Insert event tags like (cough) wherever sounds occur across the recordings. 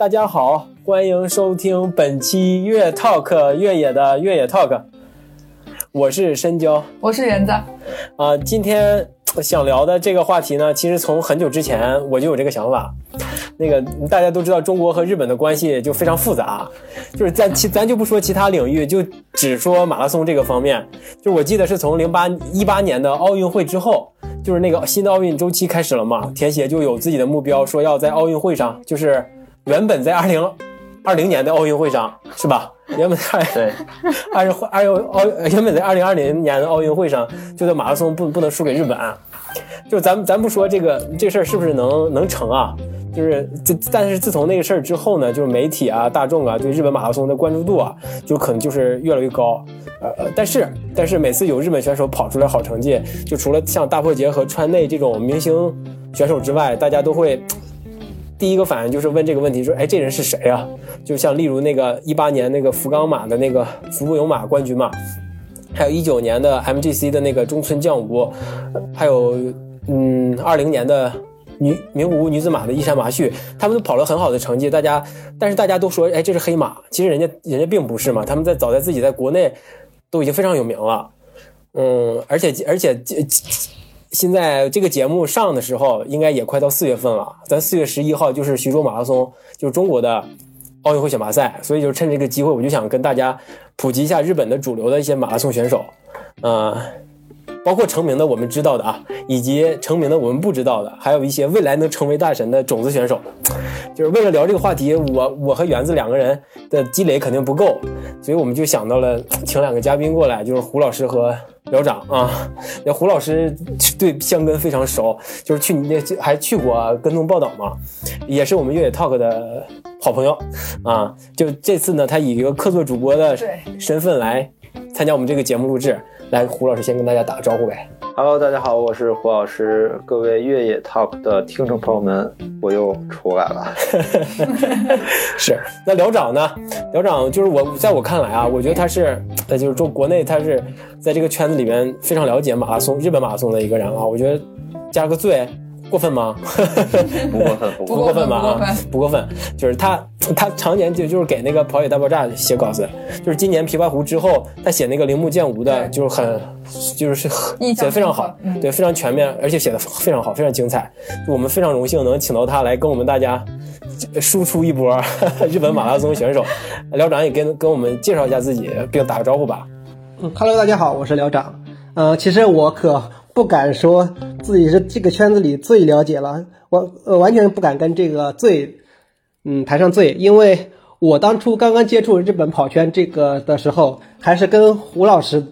大家好，欢迎收听本期越 Talk 越野的越野 Talk，我是深交，我是园子。啊，今天想聊的这个话题呢，其实从很久之前我就有这个想法。那个大家都知道，中国和日本的关系就非常复杂，就是在其咱就不说其他领域，就只说马拉松这个方面。就我记得是从零八一八年的奥运会之后，就是那个新的奥运周期开始了嘛，田协就有自己的目标，说要在奥运会上，就是原本在二零二零年的奥运会上，是吧？原本在对，(laughs) 二零二零奥原本在二零二零年的奥运会上，就在马拉松不不能输给日本。就咱咱不说这个这事儿是不是能能成啊？就是这，但是自从那个事儿之后呢，就是媒体啊、大众啊对日本马拉松的关注度啊，就可能就是越来越高。呃，但是但是每次有日本选手跑出来好成绩，就除了像大破节和川内这种明星选手之外，大家都会第一个反应就是问这个问题，说，哎，这人是谁啊？就像例如那个一八年那个福冈马的那个福布勇马冠军嘛，还有一九年的 MGC 的那个中村将吾，还有嗯二零年的。女名古屋女子马的伊山麻绪，他们都跑了很好的成绩，大家，但是大家都说，哎，这是黑马，其实人家人家并不是嘛，他们在早在自己在国内都已经非常有名了，嗯，而且而且 (laughs) 现在这个节目上的时候，应该也快到四月份了，咱四月十一号就是徐州马拉松，就是中国的奥运会选拔赛，所以就趁这个机会，我就想跟大家普及一下日本的主流的一些马拉松选手，嗯。包括成名的我们知道的啊，以及成名的我们不知道的，还有一些未来能成为大神的种子选手。就是为了聊这个话题，我我和园子两个人的积累肯定不够，所以我们就想到了请两个嘉宾过来，就是胡老师和苗长啊。那胡老师对香根非常熟，就是去那还去过跟踪报道嘛，也是我们越野 talk 的好朋友啊。就这次呢，他以一个客座主播的身份来参加我们这个节目录制。来，胡老师先跟大家打个招呼呗。Hello，大家好，我是胡老师。各位越野 Talk 的听众朋友们，我又出来了。(laughs) 是，那辽长呢？辽长就是我，在我看来啊，我觉得他是，呃，就是说国内他是在这个圈子里面非常了解马拉松、日本马拉松的一个人啊。我觉得加个最。(laughs) (laughs) 过分吗？不过分，不过分吧？啊不过分，(laughs) 就是他，他常年就就是给那个跑野大爆炸写稿子，就是今年琵琶湖之后，他写那个铃木健吾的，就是很，就是写的非常好，对，非常全面，而且写的非常好，非常精彩。我们非常荣幸能请到他来跟我们大家输出一波日本马拉松选手。辽长也跟跟我们介绍一下自己，并打个招呼吧。嗯，Hello，大家好，我是辽长。呃，其实我可。不敢说自己是这个圈子里最了解了，完呃完全不敢跟这个最，嗯排上最，因为我当初刚刚接触日本跑圈这个的时候，还是跟胡老师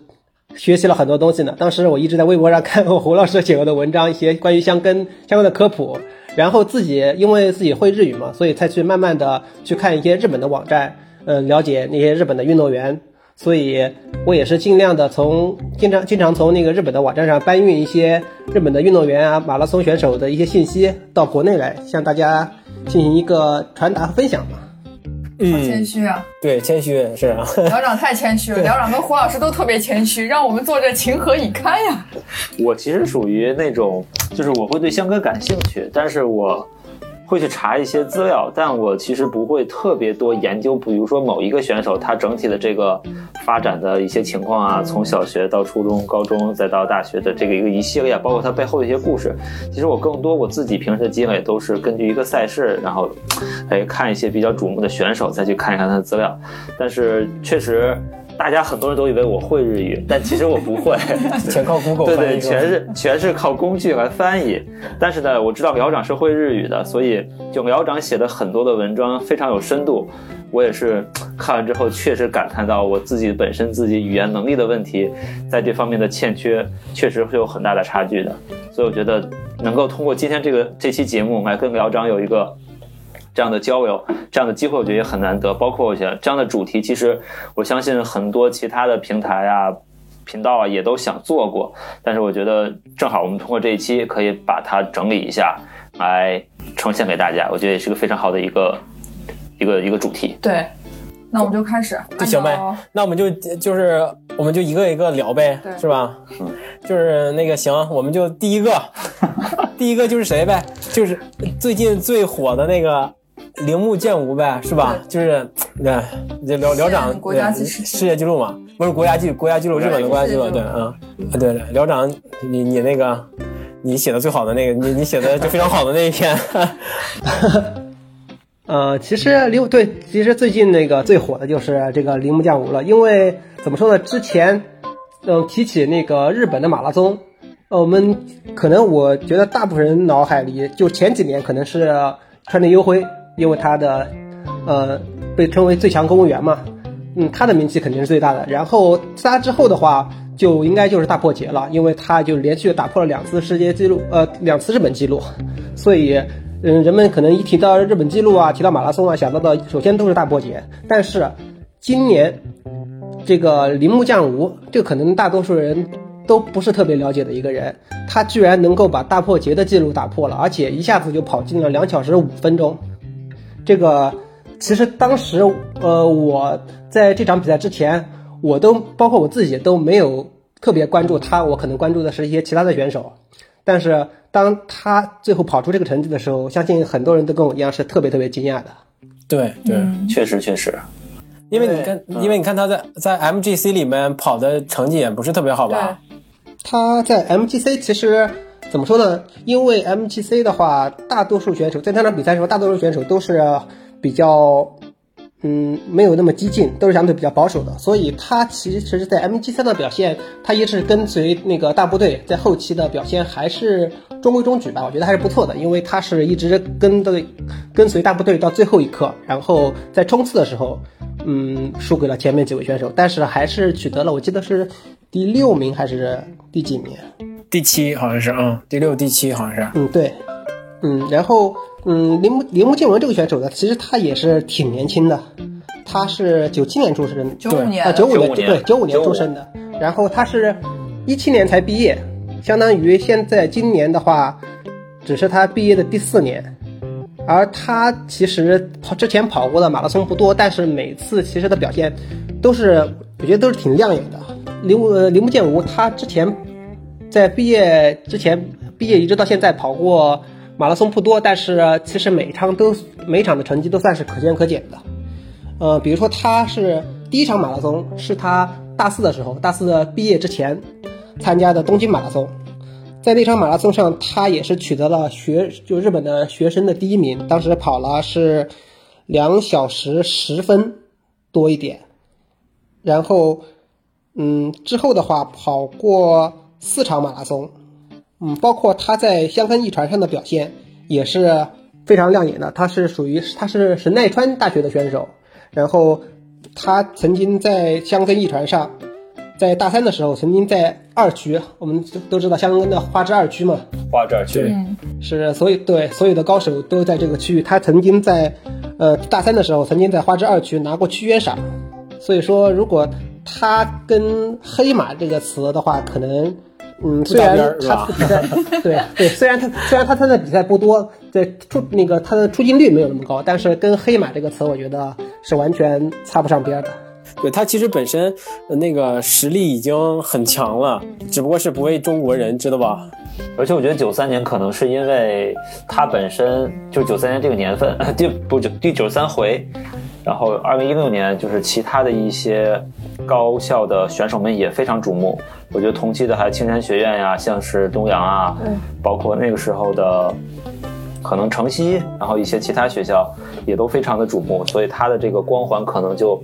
学习了很多东西呢。当时我一直在微博上看过胡老师写过的文章，一些关于相跟相关的科普，然后自己因为自己会日语嘛，所以才去慢慢的去看一些日本的网站，嗯，了解那些日本的运动员。所以，我也是尽量的从经常经常从那个日本的网站上搬运一些日本的运动员啊、马拉松选手的一些信息到国内来，向大家进行一个传达和分享嘛。嗯，谦虚啊。对，谦虚是啊。(laughs) 辽长太谦虚了，辽长跟胡老师都特别谦虚，让我们坐这情何以堪呀。我其实属于那种，就是我会对香哥感兴趣，但是我。会去查一些资料，但我其实不会特别多研究，比如说某一个选手他整体的这个发展的一些情况啊，从小学到初中、高中再到大学的这个一个一系列，包括他背后的一些故事。其实我更多我自己平时的积累都是根据一个赛事，然后，哎看一些比较瞩目的选手，再去看一看他的资料。但是确实。大家很多人都以为我会日语，(laughs) 但其实我不会，(laughs) 全靠 Google 对对，全是全是靠工具来翻译。但是呢，我知道苗长是会日语的，所以就苗长写的很多的文章非常有深度。我也是看完之后，确实感叹到我自己本身自己语言能力的问题，在这方面的欠缺，确实会有很大的差距的。所以我觉得能够通过今天这个这期节目来跟苗长有一个。这样的交流，这样的机会，我觉得也很难得。包括我想这样的主题，其实我相信很多其他的平台啊、频道啊也都想做过。但是我觉得正好我们通过这一期可以把它整理一下，来呈现给大家。我觉得也是个非常好的一个一个一个主题。对，那我们就开始，就行呗。那我们就就是我们就一个一个聊呗，是吧？嗯，就是那个行，我们就第一个，(laughs) 第一个就是谁呗？就是最近最火的那个。铃木健吾呗，是吧？就是对，这辽辽长国家对世世界纪录嘛，不是国家纪国家纪录，日本的国家纪录，对，啊对对，辽长，你你那个你写的最好的那个，你你写的就非常好的那一篇，(laughs) 呃，其实铃对，其实最近那个最火的就是这个铃木健吾了，因为怎么说呢？之前，嗯、提起那个日本的马拉松，呃，我们可能我觉得大部分人脑海里就前几年可能是川内优辉，因为他的呃被称为最强公务员嘛，嗯，他的名气肯定是最大的。然后他之后的话，就应该就是大破节了，因为他就连续打破了两次世界纪录，呃，两次日本纪录，所以。嗯，人们可能一提到日本纪录啊，提到马拉松啊，想到的首先都是大破节。但是今年这个铃木降吾，这可能大多数人都不是特别了解的一个人，他居然能够把大破节的记录打破了，而且一下子就跑进了两小时五分钟。这个其实当时呃我在这场比赛之前，我都包括我自己都没有特别关注他，我可能关注的是一些其他的选手。但是当他最后跑出这个成绩的时候，相信很多人都跟我一样是特别特别惊讶的。对对，确实确实，因为你看，因为你看他在在 MGC 里面跑的成绩也不是特别好吧？他在 MGC 其实怎么说呢？因为 MGC 的话，大多数选手在那场比赛时候，大多数选手都是比较，嗯，没有那么激进，都是相对比较保守的。所以他其实，在 MGC 的表现，他一直跟随那个大部队，在后期的表现还是中规中矩吧。我觉得还是不错的，因为他是一直跟的跟随大部队到最后一刻，然后在冲刺的时候，嗯，输给了前面几位选手，但是还是取得了，我记得是第六名还是第几名？第七好像是，嗯，第六、第七好像是。嗯，对，嗯，然后，嗯，铃木铃木健文这个选手呢，其实他也是挺年轻的，他是九七年出生，九五年啊，九五年95年对，九五年出生的，然后他是一七年才毕业，相当于现在今年的话，只是他毕业的第四年。而他其实跑之前跑过的马拉松不多，但是每次其实的表现都是我觉得都是挺亮眼的。铃木呃铃木健吾他之前在毕业之前，毕业一直到现在跑过马拉松不多，但是其实每一场都每一场的成绩都算是可圈可点的。呃，比如说他是第一场马拉松是他大四的时候，大四的毕业之前参加的东京马拉松，在那场马拉松上，他也是取得了学就日本的学生的第一名，当时跑了是两小时十分多一点，然后嗯之后的话跑过四场马拉松，嗯，包括他在香根一传上的表现也是非常亮眼的。他是属于他是神奈川大学的选手，然后他曾经在香根一传上，在大三的时候曾经在二区，我们都都知道香根的花之二区嘛，花之二区对，是所有对所有的高手都在这个区域。他曾经在呃大三的时候，曾经在花之二区拿过区约赏。所以说，如果他跟黑马这个词的话，可能嗯，虽然边是吧他比赛对对，虽然他虽然他参赛比赛不多，在出那个他的出镜率没有那么高，但是跟黑马这个词，我觉得是完全擦不上边的。对他其实本身呃那个实力已经很强了，只不过是不为中国人知道吧？而且我觉得九三年可能是因为他本身就九三年这个年份，(laughs) 第不九第九十三回，然后二零一六年就是其他的一些高校的选手们也非常瞩目。我觉得同期的还有青山学院呀，像是东阳啊，包括那个时候的可能城西，然后一些其他学校也都非常的瞩目，所以他的这个光环可能就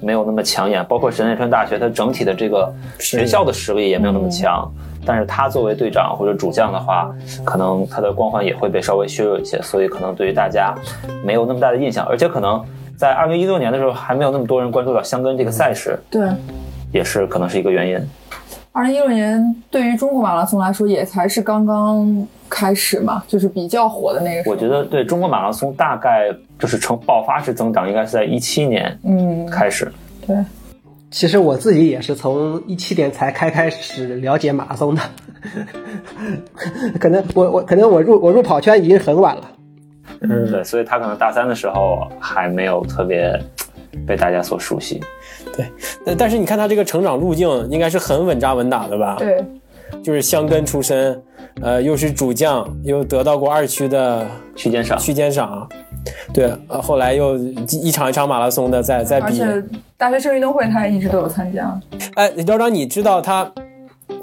没有那么抢眼。包括神奈川大学，它整体的这个学校的实力也没有那么强。但是他作为队长或者主将的话，可能他的光环也会被稍微削弱一些，所以可能对于大家没有那么大的印象，而且可能在二零一六年的时候还没有那么多人关注到香根这个赛事，对，也是可能是一个原因。二零一六年对于中国马拉松来说也才是刚刚开始嘛，就是比较火的那个时候。我觉得对中国马拉松大概就是呈爆发式增长，应该是在一七年嗯，开始。对，其实我自己也是从一七年才开开始了解马拉松的，(laughs) 可能我我可能我入我入跑圈已经很晚了。嗯，对，所以他可能大三的时候还没有特别被大家所熟悉。对。但但是你看他这个成长路径，应该是很稳扎稳打的吧？对，就是香根出身，呃，又是主将，又得到过二区的区间赏，区间赏，对，呃，后来又一场一场马拉松的在在比。而且大学生运动会他也一直都有参加。哎，校长，你知道他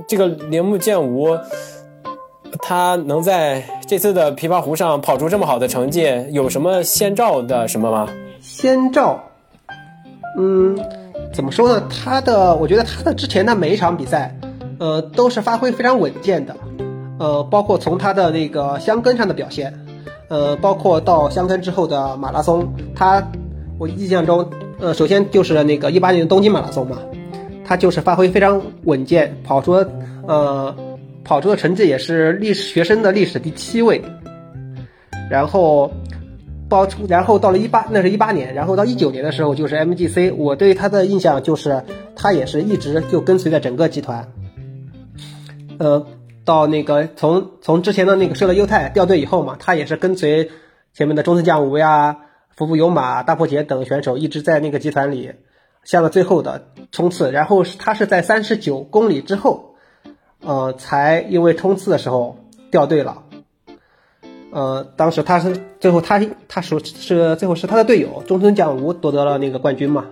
这个铃木健吾，他能在这次的琵琶湖上跑出这么好的成绩，有什么先兆的什么吗？先兆，嗯，怎么说呢？他的，我觉得他的之前的每一场比赛，呃，都是发挥非常稳健的，呃，包括从他的那个箱根上的表现，呃，包括到箱根之后的马拉松，他，我印象中，呃，首先就是那个一八年的东京马拉松嘛，他就是发挥非常稳健，跑出，呃，跑出的成绩也是历史学生的历史第七位，然后。包出，然后到了一八，那是一八年，然后到一九年的时候就是 MGC。我对他的印象就是，他也是一直就跟随着整个集团。呃，到那个从从之前的那个射了优太掉队以后嘛，他也是跟随前面的中村将吾呀、福部有马、大破节等选手一直在那个集团里下了最后的冲刺。然后他是在三十九公里之后，呃，才因为冲刺的时候掉队了。呃，当时他是最后他他说是最后是他的队友中村将吾夺得了那个冠军嘛，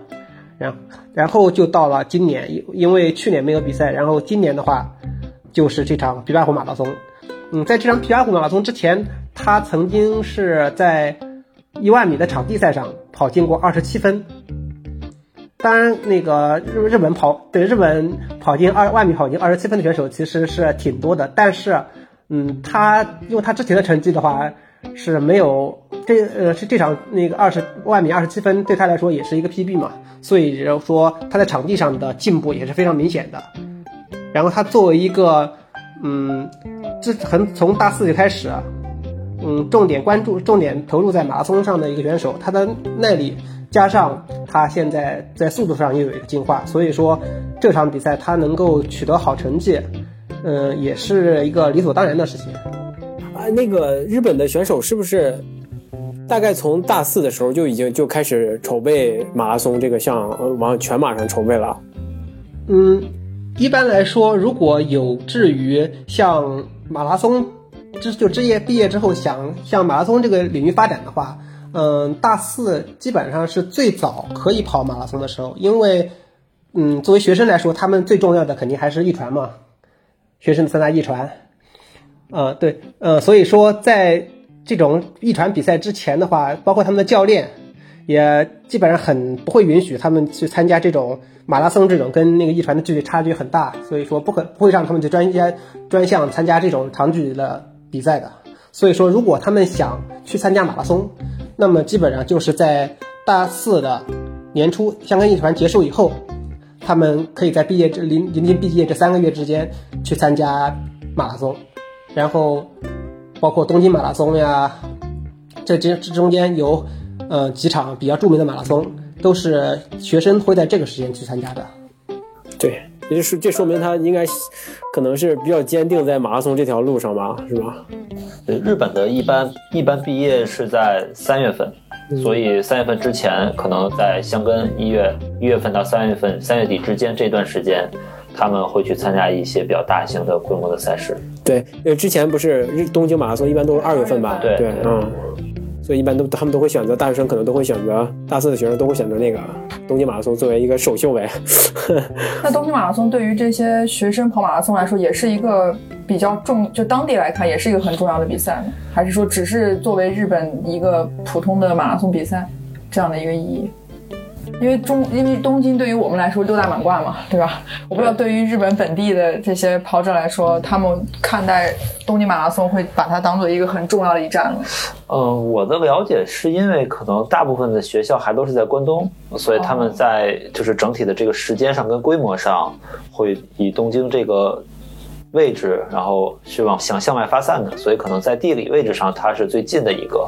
然然后就到了今年，因因为去年没有比赛，然后今年的话就是这场琵琶湖马拉松。嗯，在这场琵琶湖马拉松之前，他曾经是在一万米的场地赛上跑进过二十七分。当然，那个日日本跑对日本跑进二万米跑进二十七分的选手其实是挺多的，但是。嗯，他因为他之前的成绩的话是没有这呃是这场那个二十万米二十七分对他来说也是一个 PB 嘛，所以说他在场地上的进步也是非常明显的。然后他作为一个嗯，这很从大四就开始，嗯，重点关注重点投入在马拉松上的一个选手，他的耐力加上他现在在速度上又有一个进化，所以说这场比赛他能够取得好成绩。嗯，也是一个理所当然的事情。啊，那个日本的选手是不是大概从大四的时候就已经就开始筹备马拉松这个项往全马上筹备了？嗯，一般来说，如果有志于像马拉松，就就职业毕业之后想向马拉松这个领域发展的话，嗯，大四基本上是最早可以跑马拉松的时候，因为，嗯，作为学生来说，他们最重要的肯定还是一传嘛。学生的三大一传，呃，对，呃，所以说在这种一传比赛之前的话，包括他们的教练，也基本上很不会允许他们去参加这种马拉松这种跟那个一传的距离差距很大，所以说不可不会让他们去专家专项参加这种长距离的比赛的。所以说，如果他们想去参加马拉松，那么基本上就是在大四的年初，香港艺团结束以后。他们可以在毕业这临临近毕业这三个月之间去参加马拉松，然后包括东京马拉松呀，这这这中间有呃几场比较著名的马拉松，都是学生会在这个时间去参加的。对，也就是这说明他应该可能是比较坚定在马拉松这条路上吧，是吧？对，日本的一般一般毕业是在三月份。所以三月份之前，可能在香根一月一月份到三月份三月底之间这段时间，他们会去参加一些比较大型的规模的赛事。对，因为之前不是日东京马拉松一般都是二月份吧？对对，嗯。所以一般都他们都会选择大学生，可能都会选择大四的学生都会选择那个东京马拉松作为一个首秀呗。(laughs) 那东京马拉松对于这些学生跑马拉松来说，也是一个比较重，就当地来看也是一个很重要的比赛？还是说只是作为日本一个普通的马拉松比赛这样的一个意义？因为中，因为东京对于我们来说六大满贯嘛，对吧？我不知道对于日本本地的这些跑者来说，他们看待东京马拉松会把它当做一个很重要的一站吗？嗯，我的了解是因为可能大部分的学校还都是在关东，所以他们在就是整体的这个时间上跟规模上，会以东京这个位置，然后去往想向外发散的，所以可能在地理位置上它是最近的一个，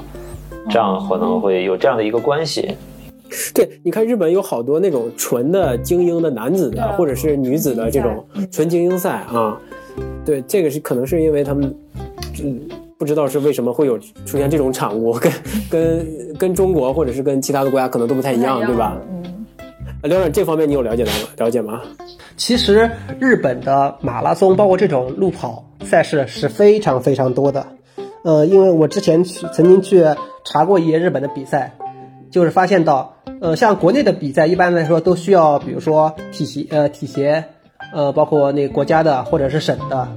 这样可能会有这样的一个关系。对，你看日本有好多那种纯的精英的男子的，或者是女子的这种纯精英赛啊。对，这个是可能是因为他们，嗯，不知道是为什么会有出现这种产物，跟跟跟中国或者是跟其他的国家可能都不太一样，对吧？嗯。刘亮，这方面你有了解到吗？了解吗？其实日本的马拉松，包括这种路跑赛事是非常非常多的。呃，因为我之前去曾经去查过一些日本的比赛，就是发现到，呃，像国内的比赛一般来说都需要，比如说体协呃体协，呃，包括那个国家的或者是省的，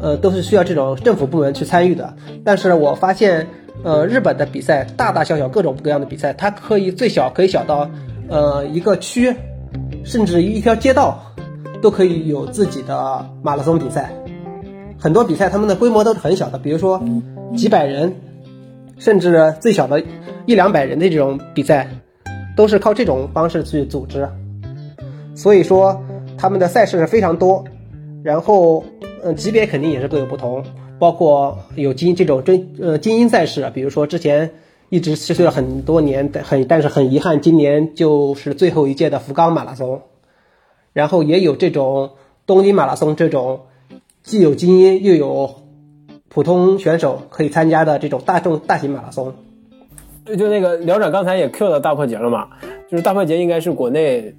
呃，都是需要这种政府部门去参与的。但是我发现，呃，日本的比赛大大小小各种各样的比赛，它可以最小可以小到，呃，一个区，甚至一条街道，都可以有自己的马拉松比赛。很多比赛他们的规模都是很小的，比如说几百人，甚至最小的一两百人的这种比赛，都是靠这种方式去组织。所以说，他们的赛事非常多，然后，嗯，级别肯定也是各有不同，包括有精这种真呃精英赛事，比如说之前一直持续了很多年，很但是很遗憾，今年就是最后一届的福冈马拉松，然后也有这种东京马拉松这种既有精英又有普通选手可以参加的这种大众大型马拉松。就就那个聊长刚才也 Q 到大破节了嘛，就是大破节应该是国内，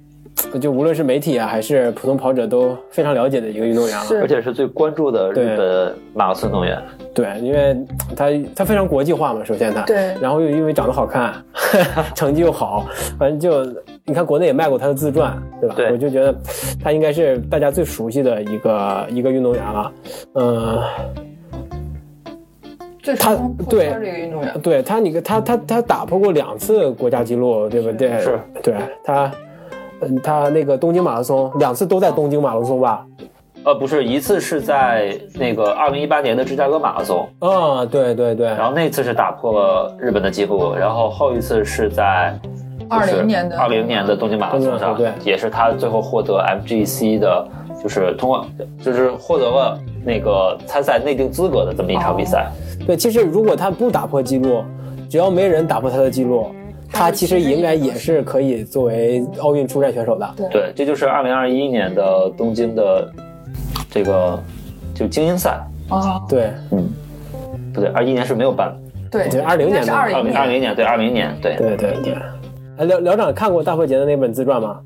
就无论是媒体啊还是普通跑者都非常了解的一个运动员了。而且是最关注的日本马拉松运动员。对，因为他他非常国际化嘛，首先他，对然后又因为长得好看，(laughs) 成绩又好，反正就你看国内也卖过他的自传，对吧？对我就觉得他应该是大家最熟悉的一个一个运动员了，嗯、最他对这个运动员，对他，你看他他他打破过两次国家纪录，对不对？是，对他，嗯，他那个东京马拉松两次都在东京马拉松吧？呃，不是，一次是在那个二零一八年的芝加哥马拉松，啊，对对对，然后那次是打破了日本的记录，然后后一次是在二零年的二零年的东京马拉松上，对也是他最后获得 MGC 的，就是通过就是获得了那个参赛内定资格的这么一场比赛。对，其实如果他不打破记录，只要没人打破他的记录，他其实应该也是可以作为奥运出战选手的。对对，这就是二零二一年的东京的这个就精英赛，啊，对，嗯不对，二一年是没有办，对，对20年的是二零二零年对二零年对对对对。哎，辽辽长看过大破节的那本自传吗？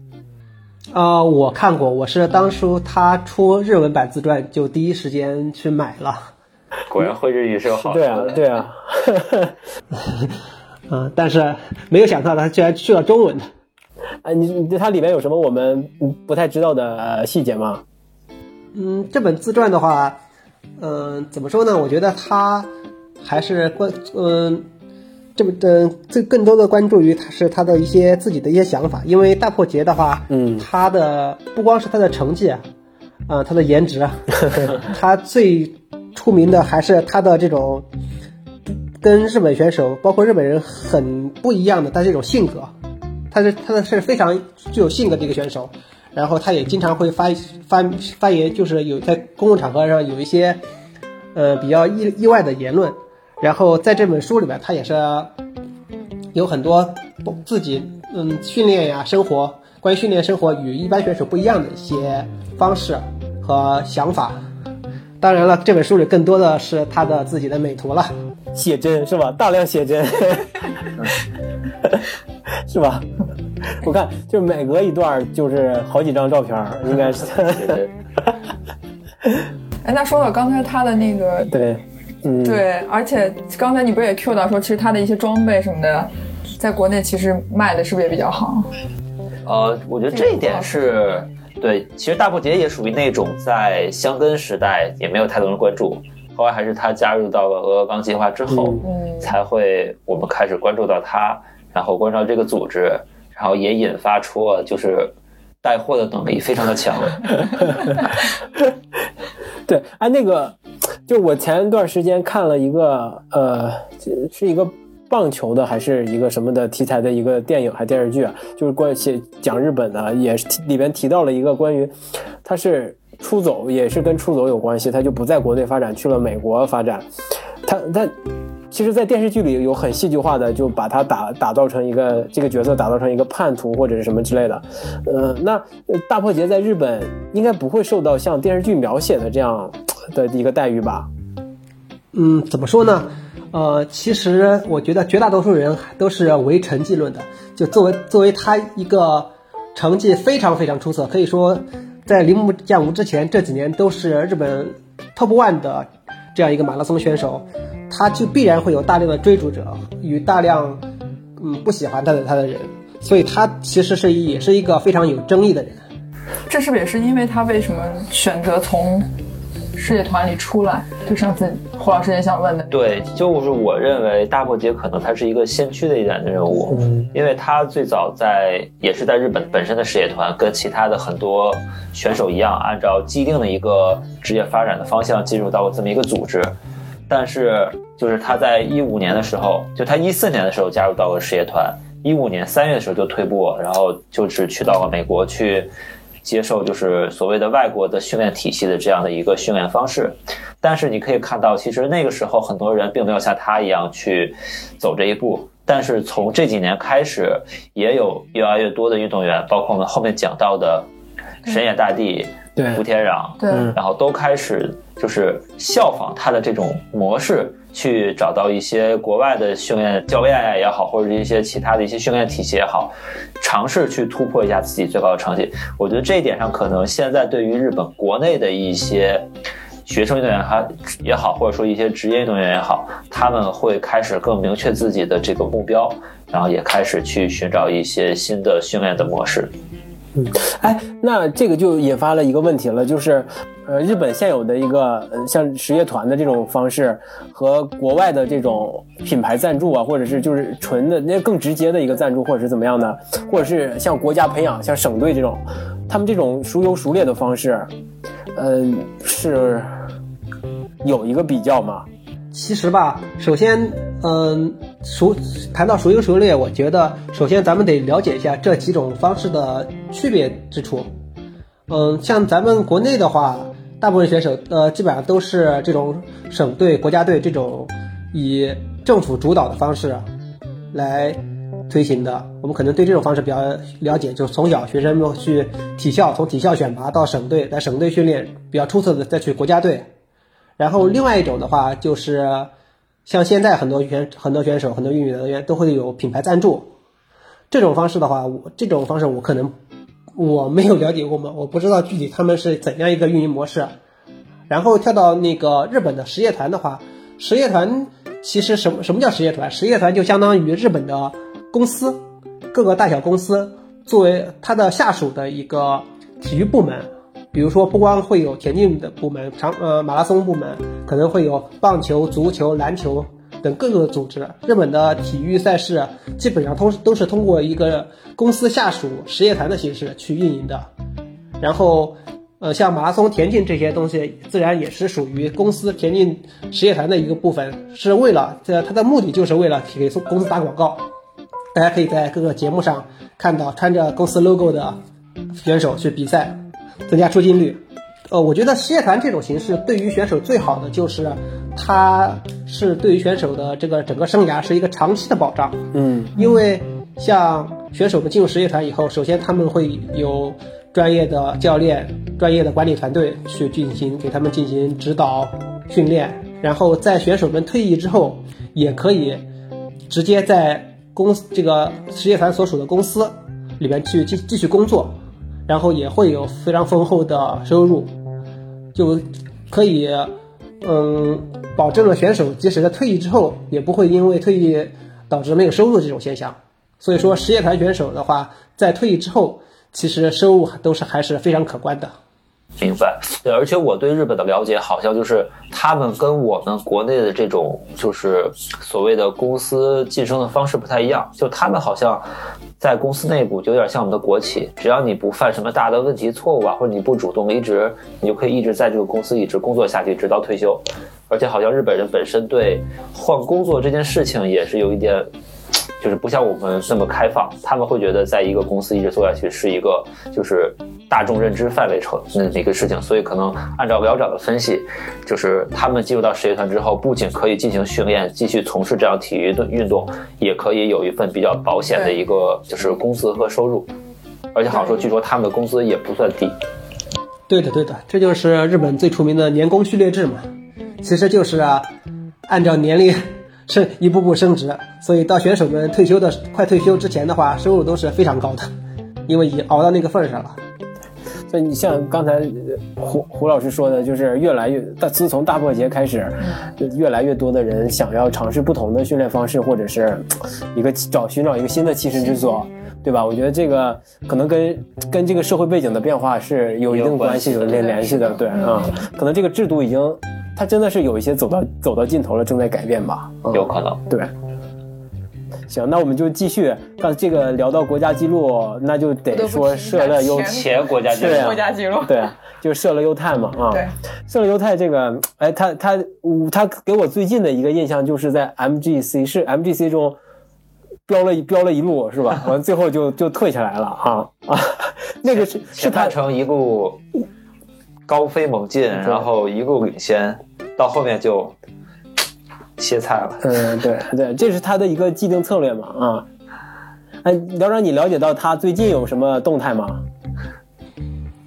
啊、我看过，我是当初他出日文版自传就第一时间去买了，(laughs) 果然会日语是有好处对啊的。，对啊。(laughs) 嗯、但是没有想到他居然去了中文的。哎，你你它里面有什么我们不太知道的呃细节吗？嗯，这本自传的话，嗯、怎么说呢？我觉得他还是关，嗯、这本嗯，这更多的关注于他是他的一些自己的一些想法，因为大破节的话，嗯他的不光是他的成绩，啊、他的颜值，(laughs) 啊，他最出名的还是他的这种跟日本选手，包括日本人很不一样的他这种性格，他是他的是非常具有性格的一个选手，然后他也经常会发发发言，就是有在公共场合上有一些呃比较意意外的言论，然后在这本书里面，他也是有很多自己嗯训练呀、生活关于训练生活与一般选手不一样的一些方式和想法。当然了，这本书里更多的是他的自己的美图了。写真是吧？大量写真，(laughs) 是吧？我看就每隔一段就是好几张照片，应该是 (laughs) 哎，那说到刚才他的那个，对，嗯，对，而且刚才你不是也 Q 到说，其实他的一些装备什么的，在国内其实卖的是不是也比较好？呃，我觉得这一点是对。其实大破节也属于那种在箱根时代也没有太多人关注，后来还是他加入到了俄勒冈计划之后，嗯才会我们开始关注到他，然后关注到这个组织，然后也引发出了就是带货的能力非常的强。(laughs) 对，哎，那个，就我前一段时间看了一个，呃，是一个棒球的还是一个什么的题材的一个电影还电视剧啊，就是关于写讲日本的，也是里边提到了一个关于，他是出走，也是跟出走有关系，他就不在国内发展，去了美国发展，他他。其实，在电视剧里有很戏剧化的，就把他打打造成一个这个角色，打造成一个叛徒或者是什么之类的。呃，那大破节在日本应该不会受到像电视剧描写的这样的一个待遇吧？嗯，怎么说呢？呃，其实我觉得绝大多数人都是唯成绩论的。就作为作为他一个成绩非常非常出色，可以说在铃木健吾之前这几年都是日本 top one 的这样一个马拉松选手。他就必然会有大量的追逐者与大量嗯不喜欢他的他的人，所以他其实是也是一个非常有争议的人。这是不是也是因为他为什么选择从事业团里出来？就上次胡老师也想问的。对，就是我认为大破节可能它是一个先驱的一点的任务，因为他最早在也是在日本本身的事业团，跟其他的很多选手一样，按照既定的一个职业发展的方向进入到了这么一个组织。但是就是他在一五年的时候，就他一四年的时候加入到了事业团，一五年三月的时候就退步，然后就是去到了美国去。接受就是所谓的外国的训练体系的这样的一个训练方式，但是你可以看到，其实那个时候很多人并没有像他一样去走这一步。但是从这几年开始，也有越来越多的运动员，包括我们后面讲到的神野大地、福田壤，对，然后都开始就是效仿他的这种模式。去找到一些国外的训练教练也好，或者是一些其他的一些训练体系也好，尝试去突破一下自己最高的成绩。我觉得这一点上，可能现在对于日本国内的一些学生运动员哈也好，或者说一些职业运动员也好，他们会开始更明确自己的这个目标，然后也开始去寻找一些新的训练的模式。嗯，哎，那这个就引发了一个问题了，就是，呃，日本现有的一个像实业团的这种方式，和国外的这种品牌赞助啊，或者是就是纯的那更直接的一个赞助，或者是怎么样的，或者是像国家培养、像省队这种，他们这种孰优孰劣的方式，嗯，是有一个比较吗？其实吧，首先，嗯，熟谈到孰优孰劣，我觉得首先咱们得了解一下这几种方式的区别之处。嗯，像咱们国内的话，大部分选手呃基本上都是这种省队、国家队这种以政府主导的方式来推行的。我们可能对这种方式比较了解，就是从小学生们去体校，从体校选拔到省队，在省队训练比较出色的再去国家队。然后另外一种的话，就是像现在很多选很多选手、很多运动员都会有品牌赞助。这种方式的话，我这种方式我可能我没有了解过嘛，我不知道具体他们是怎样一个运营模式。然后跳到那个日本的实业团的话，实业团其实什么什么叫实业团？实业团就相当于日本的公司，各个大小公司作为它的下属的一个体育部门。比如说，不光会有田径的部门，长呃马拉松部门，可能会有棒球、足球、篮球等各个组织。日本的体育赛事基本上通都是通过一个公司下属实业团的形式去运营的。然后，呃，像马拉松、田径这些东西，自然也是属于公司田径实业团的一个部分，是为了这它的目的就是为了给公司打广告。大家可以在各个节目上看到穿着公司 logo 的选手去比赛。增加出镜率，呃，我觉得实业团这种形式对于选手最好的就是，它是对于选手的这个整个生涯是一个长期的保障。嗯，因为像选手们进入实业团以后，首先他们会有专业的教练、专业的管理团队去进行给他们进行指导训练，然后在选手们退役之后，也可以直接在公这个实业团所属的公司里边去继继续工作。然后也会有非常丰厚的收入，就可以，嗯，保证了选手即使在退役之后，也不会因为退役导致没有收入这种现象。所以说，实业团选手的话，在退役之后，其实收入都是还是非常可观的。明白，对，而且我对日本的了解，好像就是他们跟我们国内的这种就是所谓的公司晋升的方式不太一样，就他们好像。在公司内部就有点像我们的国企，只要你不犯什么大的问题错误啊，或者你不主动离职，你就可以一直在这个公司一直工作下去，直到退休。而且好像日本人本身对换工作这件事情也是有一点。就是不像我们那么开放，他们会觉得在一个公司一直做下去是一个就是大众认知范围成那那个事情，所以可能按照苗长的分析，就是他们进入到实业团之后，不仅可以进行训练，继续从事这样体育的运动，也可以有一份比较保险的一个就是工资和收入，而且好像说据说他们的工资也不算低。对的，对的，这就是日本最出名的年功序列制嘛，其实就是啊，按照年龄。是一步步升职，所以到选手们退休的快退休之前的话，收入都是非常高的，因为已经熬到那个份儿上了。所以你像刚才呃胡胡老师说的，就是越来越，大自从大破节开始，就越来越多的人想要尝试不同的训练方式，或者是一个找寻找一个新的栖身之所。对吧？我觉得这个可能跟跟这个社会背景的变化是有一定关系、有联联系的。对啊、可能这个制度已经，它真的是有一些走到走到尽头了，正在改变吧。嗯有可能。对。行，那我们就继续。刚这个聊到国家纪录，那就得说设了优前前国家纪录国家纪录。对，就是射了优太嘛啊。对，射了优太这个，哎，他他我他给我最近的一个印象就是在 MGC 是 MGC 中飙了一飙了一路是吧？(laughs) 完最后就就退下来了啊啊，那个是是他成一路高飞猛进，然后一路领先，到后面就歇菜了。嗯，对对，这是他的一个既定策略嘛啊。哎，聊长，你了解到他最近有什么动态吗？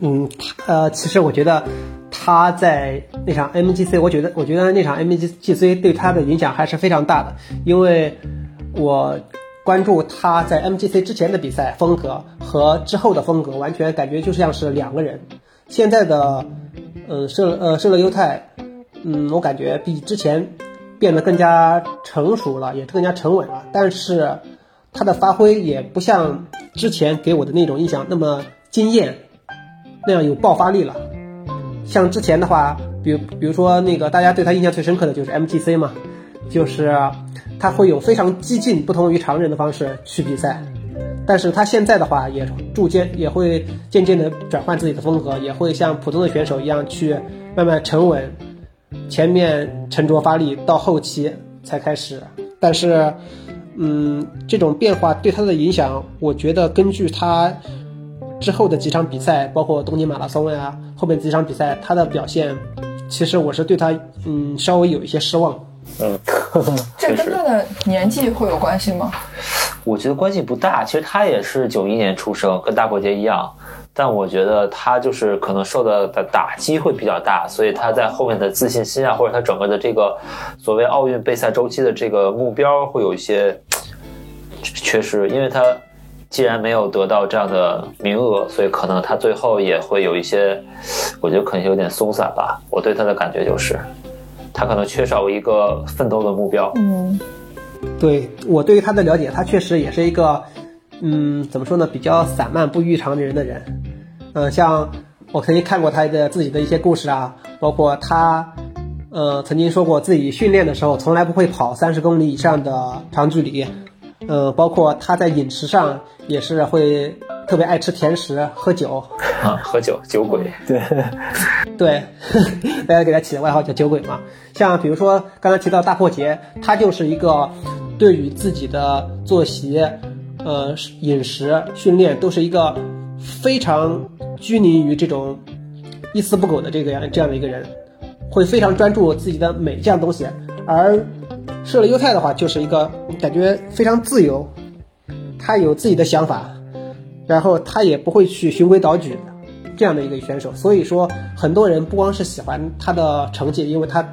嗯，他呃，其实我觉得他在那场 MGC，我觉得我觉得那场 MGC 对他的影响还是非常大的，因为我关注他在 MGC 之前的比赛风格和之后的风格，完全感觉就像是两个人。现在的呃圣呃射了优太，嗯，我感觉比之前变得更加成熟了，也更加沉稳了，但是他的发挥也不像之前给我的那种印象那么惊艳。那样有爆发力了。像之前的话，比比如说那个大家对他印象最深刻的就是 MGC 嘛，就是他会有非常激进、不同于常人的方式去比赛。但是他现在的话，也逐渐也会渐渐的转换自己的风格，也会像普通的选手一样去慢慢沉稳，前面沉着发力，到后期才开始。但是，嗯，这种变化对他的影响，我觉得根据他之后的几场比赛，包括东京马拉松呀，后面几场比赛，他的表现，其实我是对他嗯稍微有一些失望。嗯，(laughs) 这跟他的年纪会有关系吗？我觉得关系不大，其实他也是九一年出生，跟大过节一样，但我觉得他就是可能受到的打击会比较大，所以他在后面的自信心啊，或者他整个的这个所谓奥运备赛周期的这个目标会有一些缺失，因为他既然没有得到这样的名额，所以可能他最后也会有一些，我觉得可能有点松散吧。我对他的感觉就是，他可能缺少一个奋斗的目标。嗯，对我对于他的了解，他确实也是一个，嗯，怎么说呢，比较散漫不异常的人的人。嗯、像我曾经看过他的自己的一些故事啊，包括他，呃，曾经说过自己训练的时候从来不会跑三十公里以上的长距离。嗯，包括他在饮食上也是会特别爱吃甜食、喝酒。啊，喝酒酒鬼，对，(laughs) 对，(laughs) 大家给他起的外号叫“酒鬼”嘛。像比如说刚才提到大破节，他就是一个对于自己的作息、呃饮食、训练都是一个非常拘泥于这种一丝不苟的这个样这样的一个人，会非常专注自己的每一样东西。而射了优太的话，就是一个感觉非常自由，他有自己的想法，然后他也不会去循规蹈矩的。这样的一个选手，所以说很多人不光是喜欢他的成绩，因为他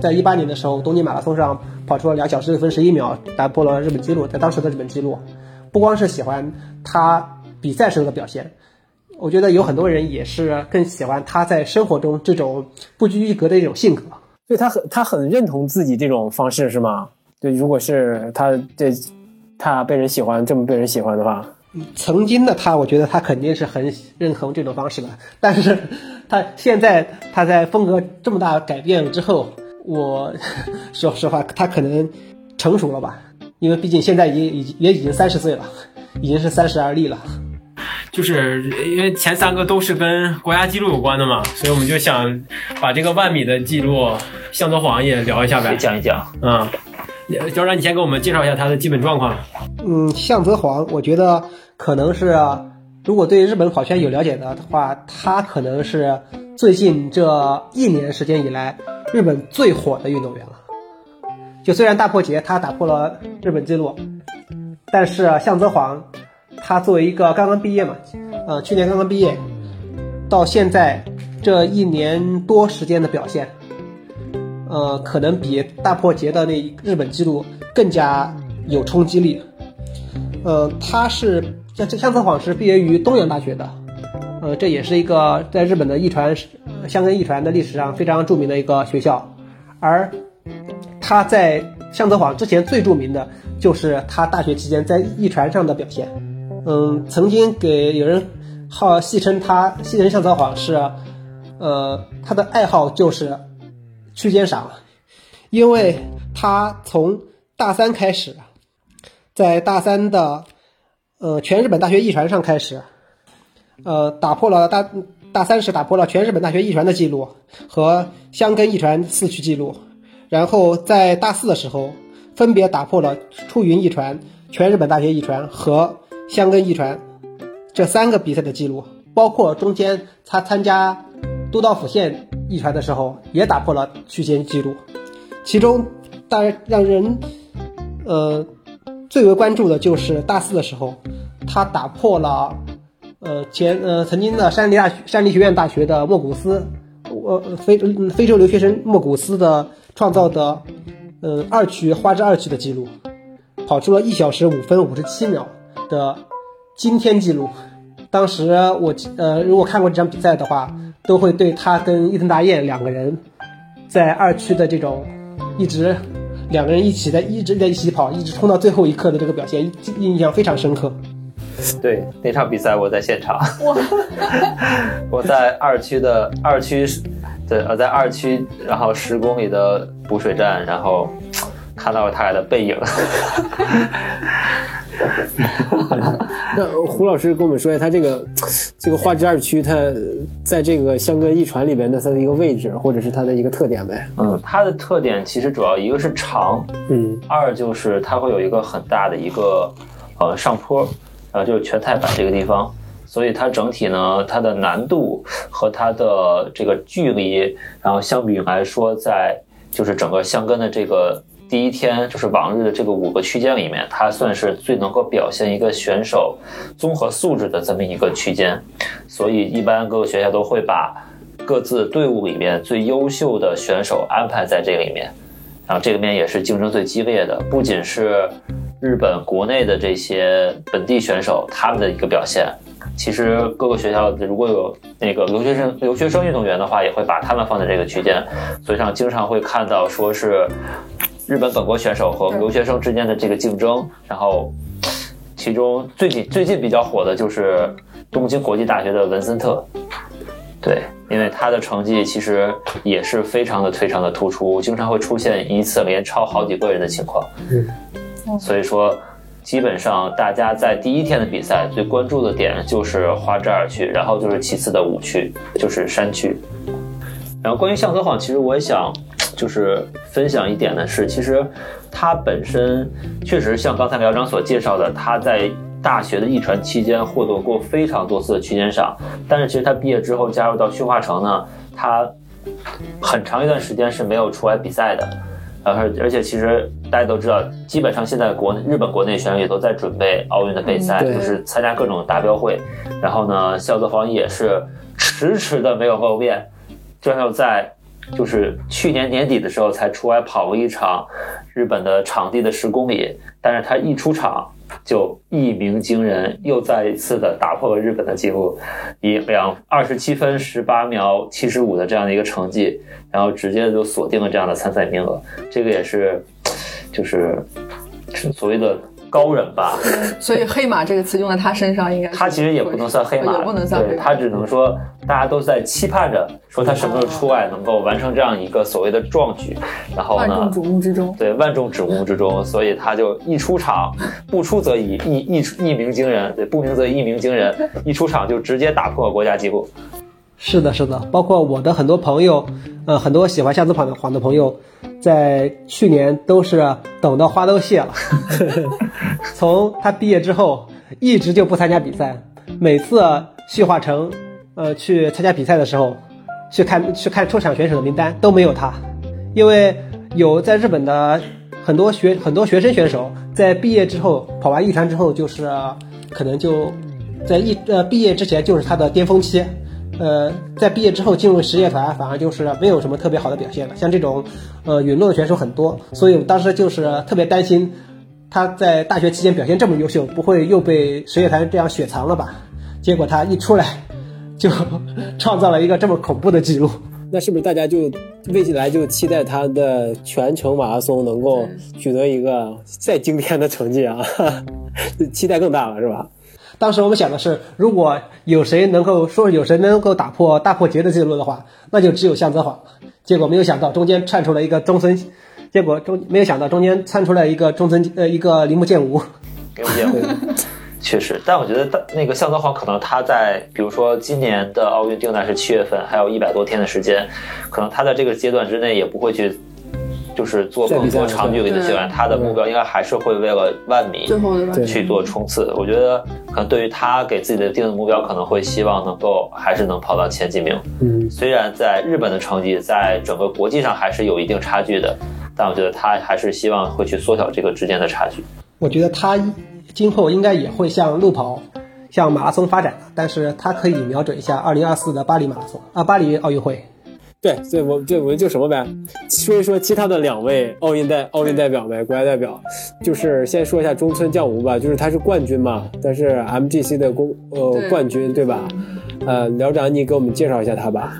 在一八年的时候东京马拉松上跑出了两小时六分十一秒，打破了日本纪录，在当时的日本纪录，不光是喜欢他比赛时候的表现，我觉得有很多人也是更喜欢他在生活中这种不拘一格的一种性格。所以他很他很认同自己这种方式是吗？对，如果是他这他被人喜欢这么被人喜欢的话，曾经的他，我觉得他肯定是很认同这种方式的，但是他现在他在风格这么大改变之后，我 (laughs) 说实话，他可能成熟了吧，因为毕竟现在已经已也已经三十岁了，已经是三十而立了。就是因为前三个都是跟国家纪录有关的嘛，所以我们就想把这个万米的记录向泽晃也聊一下呗。讲一讲。嗯、教长，你先给我们介绍一下他的基本状况。嗯，向泽晃，我觉得可能是，如果对日本跑圈有了解的话，他可能是最近这一年时间以来日本最火的运动员了。就虽然大破节他打破了日本纪录，但是向泽晃，他作为一个刚刚毕业嘛，呃，去年刚刚毕业，到现在这一年多时间的表现，呃，可能比大破节的那日本纪录更加有冲击力。呃，他是像向泽晃是毕业于东洋大学的，呃，这也是一个在日本的艺传香根艺传的历史上非常著名的一个学校，而他在向泽晃之前最著名的就是他大学期间在艺传上的表现。嗯，曾经给有人号戏称他戏称向泽晃是，呃，他的爱好就是区间赏，因为他从大三开始，在大三的呃全日本大学艺传上开始，呃，打破了大大三时打破了全日本大学艺传的记录和香根艺传四区记录，然后在大四的时候分别打破了出云一传、全日本大学一传和香根一传这三个比赛的记录，包括中间他参加都道府县一传的时候也打破了区间记录，其中大让人呃最为关注的就是大四的时候，他打破了呃前呃曾经的山梨大学山梨学院大学的莫古斯，呃非非洲留学生莫古斯的创造的呃二区花之二区的记录，跑出了一小时五分五十七秒的惊天记录。当时我呃如果看过这场比赛的话，都会对他跟伊藤达彦两个人在二区的这种一直两个人一起在一直在一起跑，一直冲到最后一刻的这个表现，印象非常深刻。对那场比赛我在现场，(laughs) 我在二区的二区，对呃在二区，然后十公里的补水站，然后看到了他俩的背影。(laughs) 那胡老师跟我们说一下，他这个这个花之二区，它在这个香根一传里边的它的一个位置，或者是它的一个特点呗？嗯，它的特点其实主要一个是长，嗯二就是它会有一个很大的一个呃上坡，呃就是全太板这个地方，所以它整体呢它的难度和它的这个距离，然后相比来说，在就是整个箱根的这个第一天，就是往日的这个五个区间里面，它算是最能够表现一个选手综合素质的这么一个区间，所以一般各个学校都会把各自队伍里面最优秀的选手安排在这里面。然后这里面也是竞争最激烈的，不仅是日本国内的这些本地选手他们的一个表现，其实各个学校如果有那个留学生留学生运动员的话，也会把他们放在这个区间，所以上经常会看到说是日本本国选手和留学生之间的这个竞争，然后其中最近最近比较火的就是东京国际大学的文森特，对，因为他的成绩其实也是非常的非常的突出，经常会出现一次连超好几个人的情况。嗯，所以说，基本上大家在第一天的比赛最关注的点就是花之二区，然后就是其次的五区，就是山区。然后关于向泽晃，其实我也想就是分享一点的是，其实他本身确实像刚才苗长所介绍的，他在大学的艺传期间获得过非常多次的区间赏，但是其实他毕业之后加入到驯化城呢，他很长一段时间是没有出来比赛的。然后，而且其实大家都知道，基本上现在国日本国内选手也都在准备奥运的备赛，嗯就是参加各种达标会。然后呢，肖泽芳也是迟迟的没有露面，最后在就是去年年底的时候才出来跑过一场日本的场地的十公里，但是他一出场就一鸣惊人，又再一次的打破了日本的记录，以两二十七分十八秒七十五的这样的一个成绩，然后直接就锁定了这样的参赛名额。这个也是，就是所谓的高人吧。所以“黑马”这个词用在他身上，应该是他其实也不能算黑马，也不能算黑马。对他只能说大家都在期盼着说他什么时候出外能够完成这样一个所谓的壮举，然后呢万众瞩目之中。对万众瞩目之中，所以他就一出场，不出则已，一一一鸣惊人，对，不鸣则一鸣惊人，一出场就直接打破国家纪录。是的，是的，包括我的很多朋友，呃，很多喜欢向子跑的跑的朋友，在去年都是等到花都谢了。(laughs) 从他毕业之后，一直就不参加比赛，每次旭化成，呃，去参加比赛的时候，去看去看出场选手的名单都没有他，因为有在日本的很多学很多学生选手在毕业之后跑完一团之后，就是可能就在一呃毕业之前就是他的巅峰期。呃，在毕业之后进入实业团，反而就是没有什么特别好的表现了。像这种，呃，陨落的选手很多，所以我当时就是特别担心，他在大学期间表现这么优秀，不会又被实业团这样雪藏了吧？结果他一出来，就 (laughs) 创造了一个这么恐怖的记录。那是不是大家就未来就期待他的全程马拉松能够取得一个再惊天的成绩啊？(laughs) 期待更大了是吧？当时我们想的是，如果有谁能够说有谁能够打破大破节的记录的话，那就只有向泽晃。结果没有想到中间窜出了一个中村，结果中没有想到中间窜出来一个中村呃一个铃木健吾。铃木健吾，确实，但我觉得大那个向泽晃可能他在比如说今年的奥运定在是七月份，还有一百多天的时间，可能他在这个阶段之内也不会去。就是做更多长距离的训练，他的目标应该还是会为了万米去做冲刺。我觉得可能对于他给自己的定的目标，可能会希望能够还是能跑到前几名。嗯，虽然在日本的成绩在整个国际上还是有一定差距的，但我觉得他还是希望会去缩小这个之间的差距。我觉得他今后应该也会向路跑、向马拉松发展，但是他可以瞄准一下二零二四的巴黎马拉松啊，巴黎奥运会。对，所以我就我们就什么呗，说一说其他的两位奥运代奥运代表呗，国家代表，就是先说一下中村将吾吧，就是他是冠军嘛，但是 MGC 的公呃冠军对吧？呃，辽长你给我们介绍一下他吧。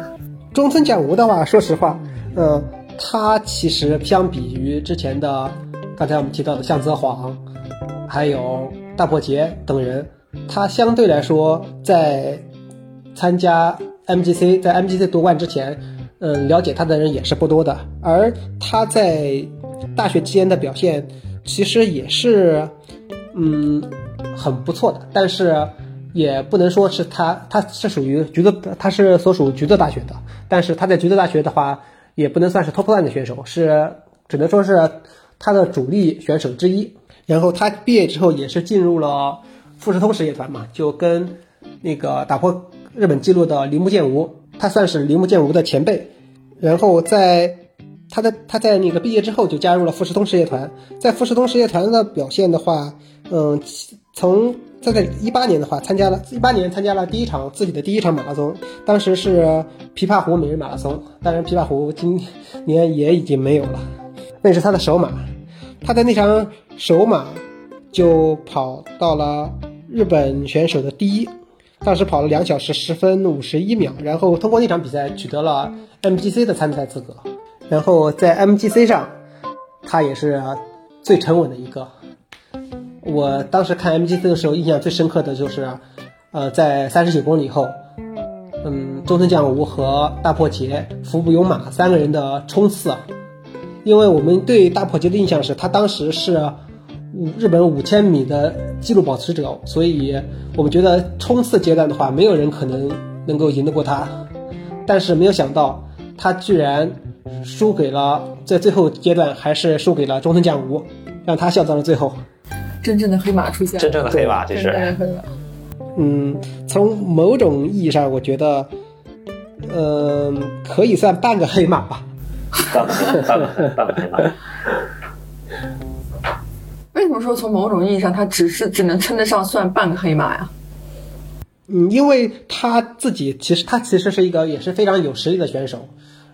中村将吾的话，说实话，呃，他其实相比于之前的刚才我们提到的向泽晃，还有大破节等人，他相对来说在参加 MGC 在 MGC 夺冠之前。嗯，了解他的人也是不多的，而他在大学期间的表现其实也是，嗯，很不错的。但是也不能说是他，他是属于橘子，他是所属橘子大学的。但是他在橘子大学的话，也不能算是 top one 的选手，是只能说是他的主力选手之一。然后他毕业之后也是进入了富士通实业团嘛，就跟那个打破日本纪录的铃木健吾。他算是铃木健吾的前辈，然后在他的他在那个毕业之后就加入了富士通实业团，在富士通实业团的表现的话，嗯，从他在一八年的话参加了，一八年参加了第一场自己的第一场马拉松，当时是琵琶湖每日马拉松，当然琵琶湖今年也已经没有了，那是他的首马，他在那场首马就跑到了日本选手的第一。当时跑了两小时十分五十一秒，然后通过那场比赛取得了 MGC 的参赛资格。然后在 MGC 上，他也是最沉稳的一个。我当时看 MGC 的时候，印象最深刻的就是，呃，在三十九公里后，嗯，中村将吾和大破节、福部勇马三个人的冲刺。因为我们对大破节的印象是他当时是。五日本五千米的纪录保持者，所以我们觉得冲刺阶段的话，没有人可能能够赢得过他。但是没有想到，他居然输给了在最后阶段，还是输给了中村将吾，让他笑到了最后。真正的黑马出现了，真正的黑马，这是。嗯，从某种意义上，我觉得，嗯，可以算半个黑马吧。半个半个半个黑马。为什么说从某种意义上，他只是只能称得上算半个黑马呀？嗯，因为他自己其实他其实是一个也是非常有实力的选手，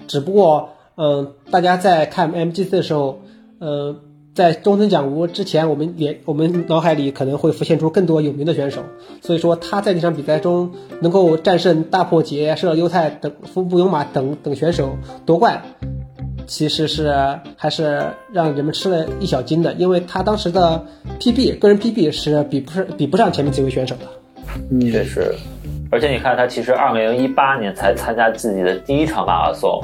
只不过嗯，大家在看 MGC 的时候，呃，在中村奖吾之前，我们连我们脑海里可能会浮现出更多有名的选手，所以说他在这场比赛中能够战胜大破节、射优太等福部勇马等等选手夺冠。其实是还是让人们吃了一小惊的，因为他当时的 PB 个人 PB 是比不是比不上前面几位选手的。嗯，确实，而且你看他其实二零一八年才参加自己的第一场马拉松，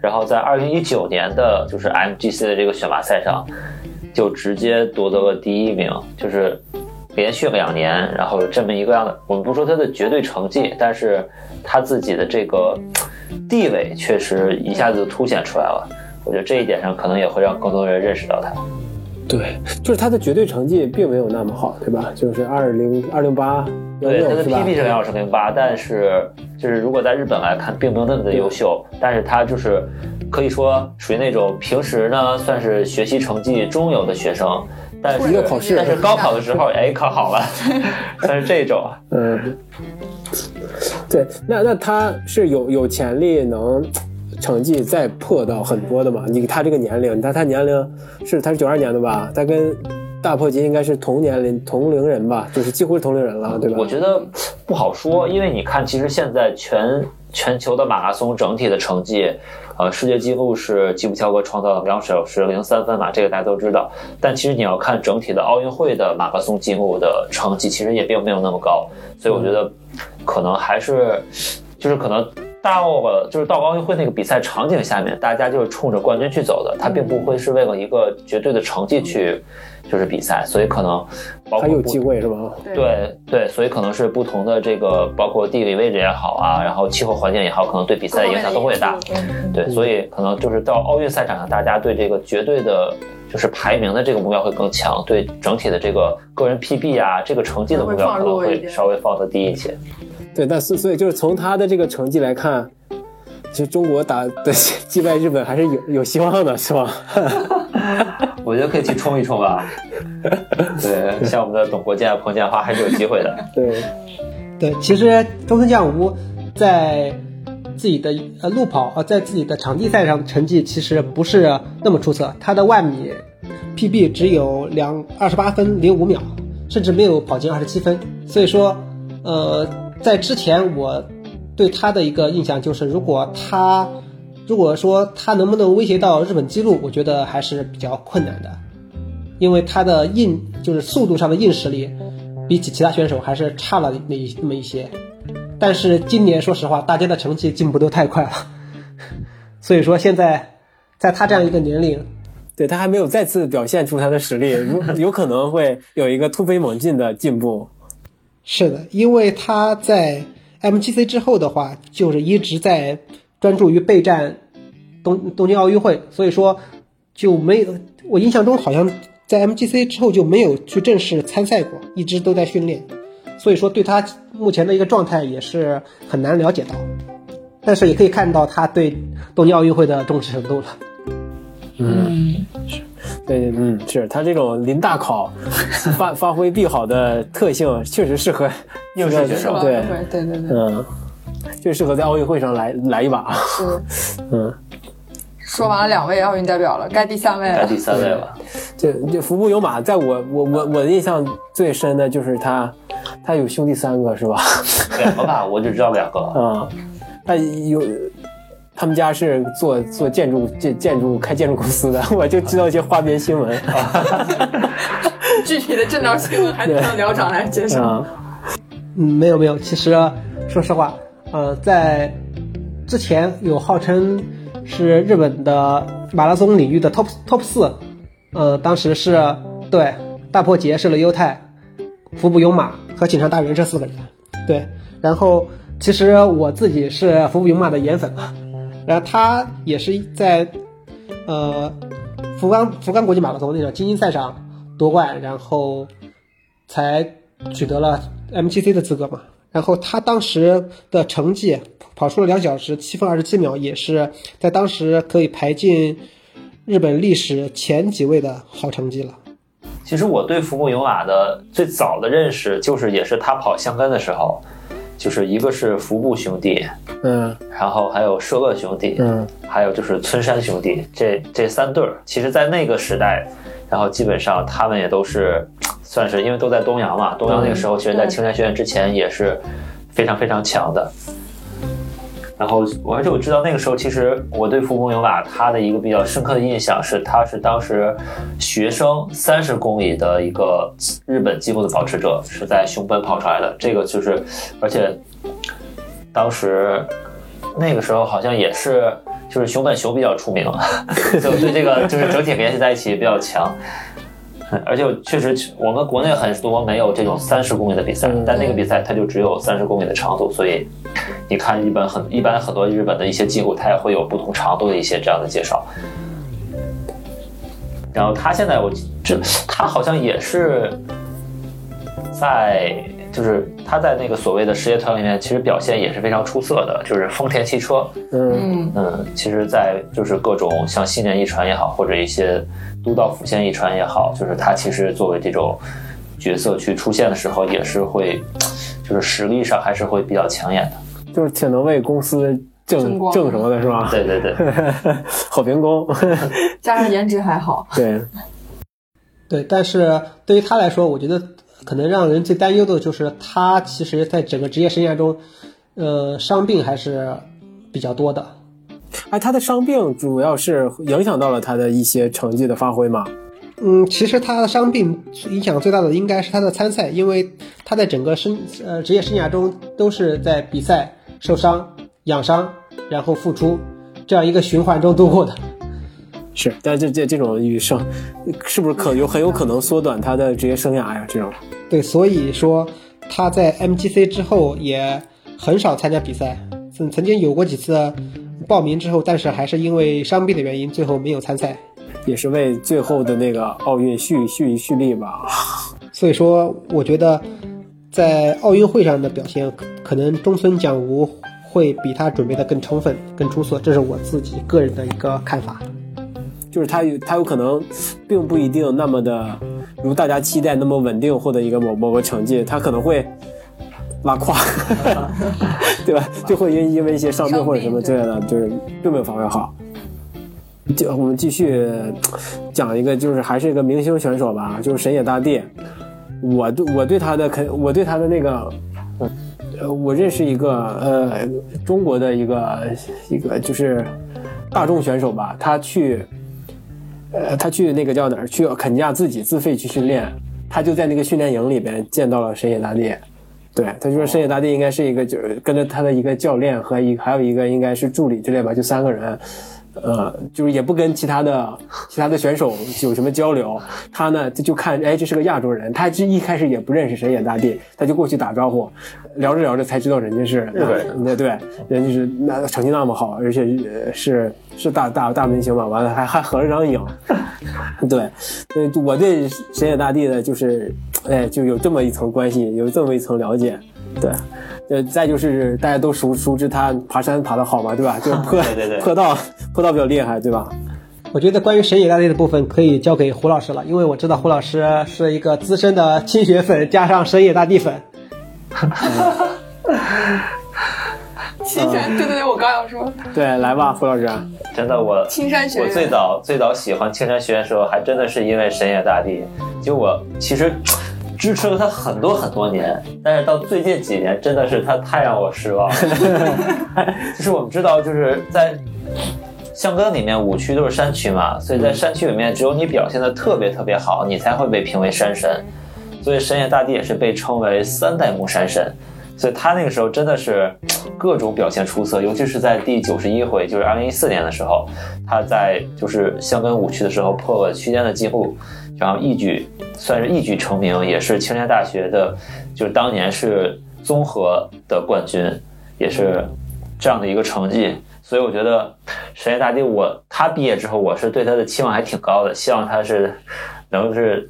然后在二零一九年的就是 MGC 的这个选拔赛上，就直接夺得了第一名，就是连续两年，然后这么一个样的，我们不说他的绝对成绩，但是他自己的这个地位确实一下子就凸显出来了。我觉得这一点上可能也会让更多人认识到他。对，就是他的绝对成绩并没有那么好，对吧？就是二零二零八，对，他的 PB 是两小时零八，但是就是如果在日本来看，并没有那么的优秀。但是他就是可以说属于那种平时呢算是学习成绩中游的学生，但是但是高考的时候 (laughs) 哎考好了，(laughs) 但是这种，嗯，对，那那他是有有潜力能。成绩再破到很多的嘛？你他这个年龄，他他年龄是他是九二年的吧？他跟大破节应该是同年龄同龄人吧，就是几乎是同龄人了，对吧？我觉得不好说，因为你看，其实现在全全球的马拉松整体的成绩，呃，世界纪录是吉普乔格创造了两小时零三分嘛，这个大家都知道。但其实你要看整体的奥运会的马拉松纪录的成绩，其实也并没有那么高，所以我觉得可能还是就是可能。到了就是到奥运会那个比赛场景下面，大家就是冲着冠军去走的，他并不会是为了一个绝对的成绩去就是比赛，所以可能包括还有机会是吧？对对，所以可能是不同的这个，包括地理位置也好啊，然后气候环境也好，可能对比赛影响都会大。对，所以可能就是到奥运赛场上，大家对这个绝对的，就是排名的这个目标会更强，对整体的这个个人 PB 啊，这个成绩的目标可能会稍微放得低一些。对，但是所以就是从他的这个成绩来看，其实中国打的 (laughs) 击败日本还是有有希望的，是吧？(laughs) 我觉得可以去冲一冲吧。(laughs) 对，像我们的董国建、彭建华还是有机会的。对，对，其实中村将吾在自己的呃路跑呃在自己的场地赛上成绩其实不是那么出色，他的万米 PB 只有两二十八分零五秒，甚至没有跑进二十七分。所以说，呃，在之前我对他的一个印象就是，如果他如果说他能不能威胁到日本纪录，我觉得还是比较困难的，因为他的硬就是速度上的硬实力，比起其他选手还是差了那那么一些。但是今年说实话，大家的成绩进步都太快了，(laughs) 所以说现在在他这样一个年龄，对他还没有再次表现出他的实力，如有可能会有一个突飞猛进的进步。是的，因为他在 MGC 之后的话，就是一直在专注于备战东东京奥运会，所以说就没有我印象中好像在 MGC 之后就没有去正式参赛过，一直都在训练，所以说对他目前的一个状态也是很难了解到，但是也可以看到他对东京奥运会的重视程度了。嗯，是，对，嗯，是他这种临大考 (laughs) 发发挥必好的特性，确实适合应试选手。对，对对对，嗯，就适合在奥运会上来来一把。是，嗯，说完了两位奥运代表了，该第三位了。该第三位了。这这服部有马，在我我我我的印象最深的就是他，他有兄弟三个是吧？两个吧，我就知道两个。嗯，(laughs) 他有。他们家是做做建筑建建筑开建筑公司的，(laughs) 我就知道一些花边新闻。(laughs) 具体的正道新闻还得让寮长来介绍。嗯，没有没有，其实说实话，呃，在之前有号称是日本的马拉松领域的 top top 四，呃，当时是对大破节是了优太、服部勇马和井上大人这四个人。对，然后其实我自己是服部勇马的颜粉嘛。然后他也是在，呃，福冈福冈国际马拉松那个精英赛上夺冠，然后才取得了 MTC 的资格嘛。然后他当时的成绩跑出了两小时七分二十七秒，也是在当时可以排进日本历史前几位的好成绩了。其实我对福部勇马的最早的认识，就是也是他跑香根的时候。就是一个是服部兄弟，嗯，然后还有社恶兄弟，嗯，还有就是村山兄弟，这这三对儿，其实，在那个时代，然后基本上他们也都是，算是因为都在东洋嘛，东洋那个时候，其实在青山学院之前也是非常非常强的。然后，而且我知道那个时候，其实我对福部勇马他的一个比较深刻的印象是，他是当时学生三十公里的一个日本纪录的保持者，是在熊本跑出来的。这个就是，而且当时那个时候好像也是，就是熊本熊比较出名，(laughs) 就对这个就是整体联系在一起比较强。而且确实，我们国内很多没有这种三十公里的比赛，但那个比赛它就只有三十公里的长度，所以你看，一般很一般很多日本的一些记录，它也会有不同长度的一些这样的介绍。然后他现在我这他好像也是在。就是他在那个所谓的实业团里面，其实表现也是非常出色的。就是丰田汽车，嗯嗯，其实，在就是各种像新年一传也好，或者一些都道府县一传也好，就是他其实作为这种角色去出现的时候，也是会，就是实力上还是会比较抢眼的，就是挺能为公司挣挣什么的是吧？对对对，(laughs) 好员工，加上颜值还好，对。对，但是对于他来说，我觉得可能让人最担忧的就是他其实在整个职业生涯中，呃，伤病还是比较多的。哎，他的伤病主要是影响到了他的一些成绩的发挥吗？嗯，其实他的伤病影响最大的应该是他的参赛，因为他在整个生呃职业生涯中都是在比赛受伤、养伤，然后复出这样一个循环中度过的。是，但这这这种与生，是不是可有很有可能缩短他的职业生涯呀？这种对，所以说他在 MGC 之后也很少参加比赛，曾曾经有过几次报名之后，但是还是因为伤病的原因，最后没有参赛。也是为最后的那个奥运蓄蓄蓄力吧。(laughs) 所以说，我觉得在奥运会上的表现，可可能中村蒋吾会比他准备的更充分、更出色，这是我自己个人的一个看法。就是他有他有可能，并不一定那么的如大家期待那么稳定获得一个某某个成绩，他可能会拉胯，(laughs) 对吧？就会因因为一些伤病或者什么之类的，就是并没有发挥好。就我们继续讲一个，就是还是一个明星选手吧，就是神野大地。我对我对他的肯，我对他的那个，呃，我认识一个呃中国的一个一个就是大众选手吧，他去，呃，他去那个叫哪儿？去肯尼亚自己自费去训练，他就在那个训练营里边见到了神野大地。对，他就说神野大地应该是一个，就是跟着他的一个教练和一还有一个应该是助理之类吧，就三个人。呃，就是也不跟其他的其他的选手有什么交流，他呢他就看，哎，这是个亚洲人，他这一开始也不认识神野大地，他就过去打招呼，聊着聊着才知道人家是日本人，那对，人家是那成绩那么好，而且呃是是大大大明星嘛，完了还还合了张影，(laughs) 对，我对神野大地的就是，哎，就有这么一层关系，有这么一层了解，对。呃，再就是大家都熟熟知他爬山爬的好嘛，对吧？就 (laughs) 坡对对对坡道坡道比较厉害，对吧？我觉得关于神野大地的部分可以交给胡老师了，因为我知道胡老师是一个资深的青雪粉加上神野大地粉。(laughs) 青山，对对对，我刚要说对，来吧，胡老师。真的我青山学院。我最早最早喜欢青山学院的时候，还真的是因为神野大地。就我其实支持了他很多很多年，但是到最近几年，真的是他太让我失望了。(laughs) (laughs) 就是我们知道，就是在香根里面五区都是山区嘛，所以在山区里面，只有你表现的特别特别好，你才会被评为山神。所以神野大地也是被称为三代目山神。所以他那个时候真的是各种表现出色，尤其是在第九十一回，就是二零一四年的时候，他在就是香根五区的时候破了区间的记录，然后一举算是一举成名，也是青山大学的，就是当年是综合的冠军，也是这样的一个成绩。所以我觉得神业大地我，他毕业之后，我是对他的期望还挺高的，希望他是能是。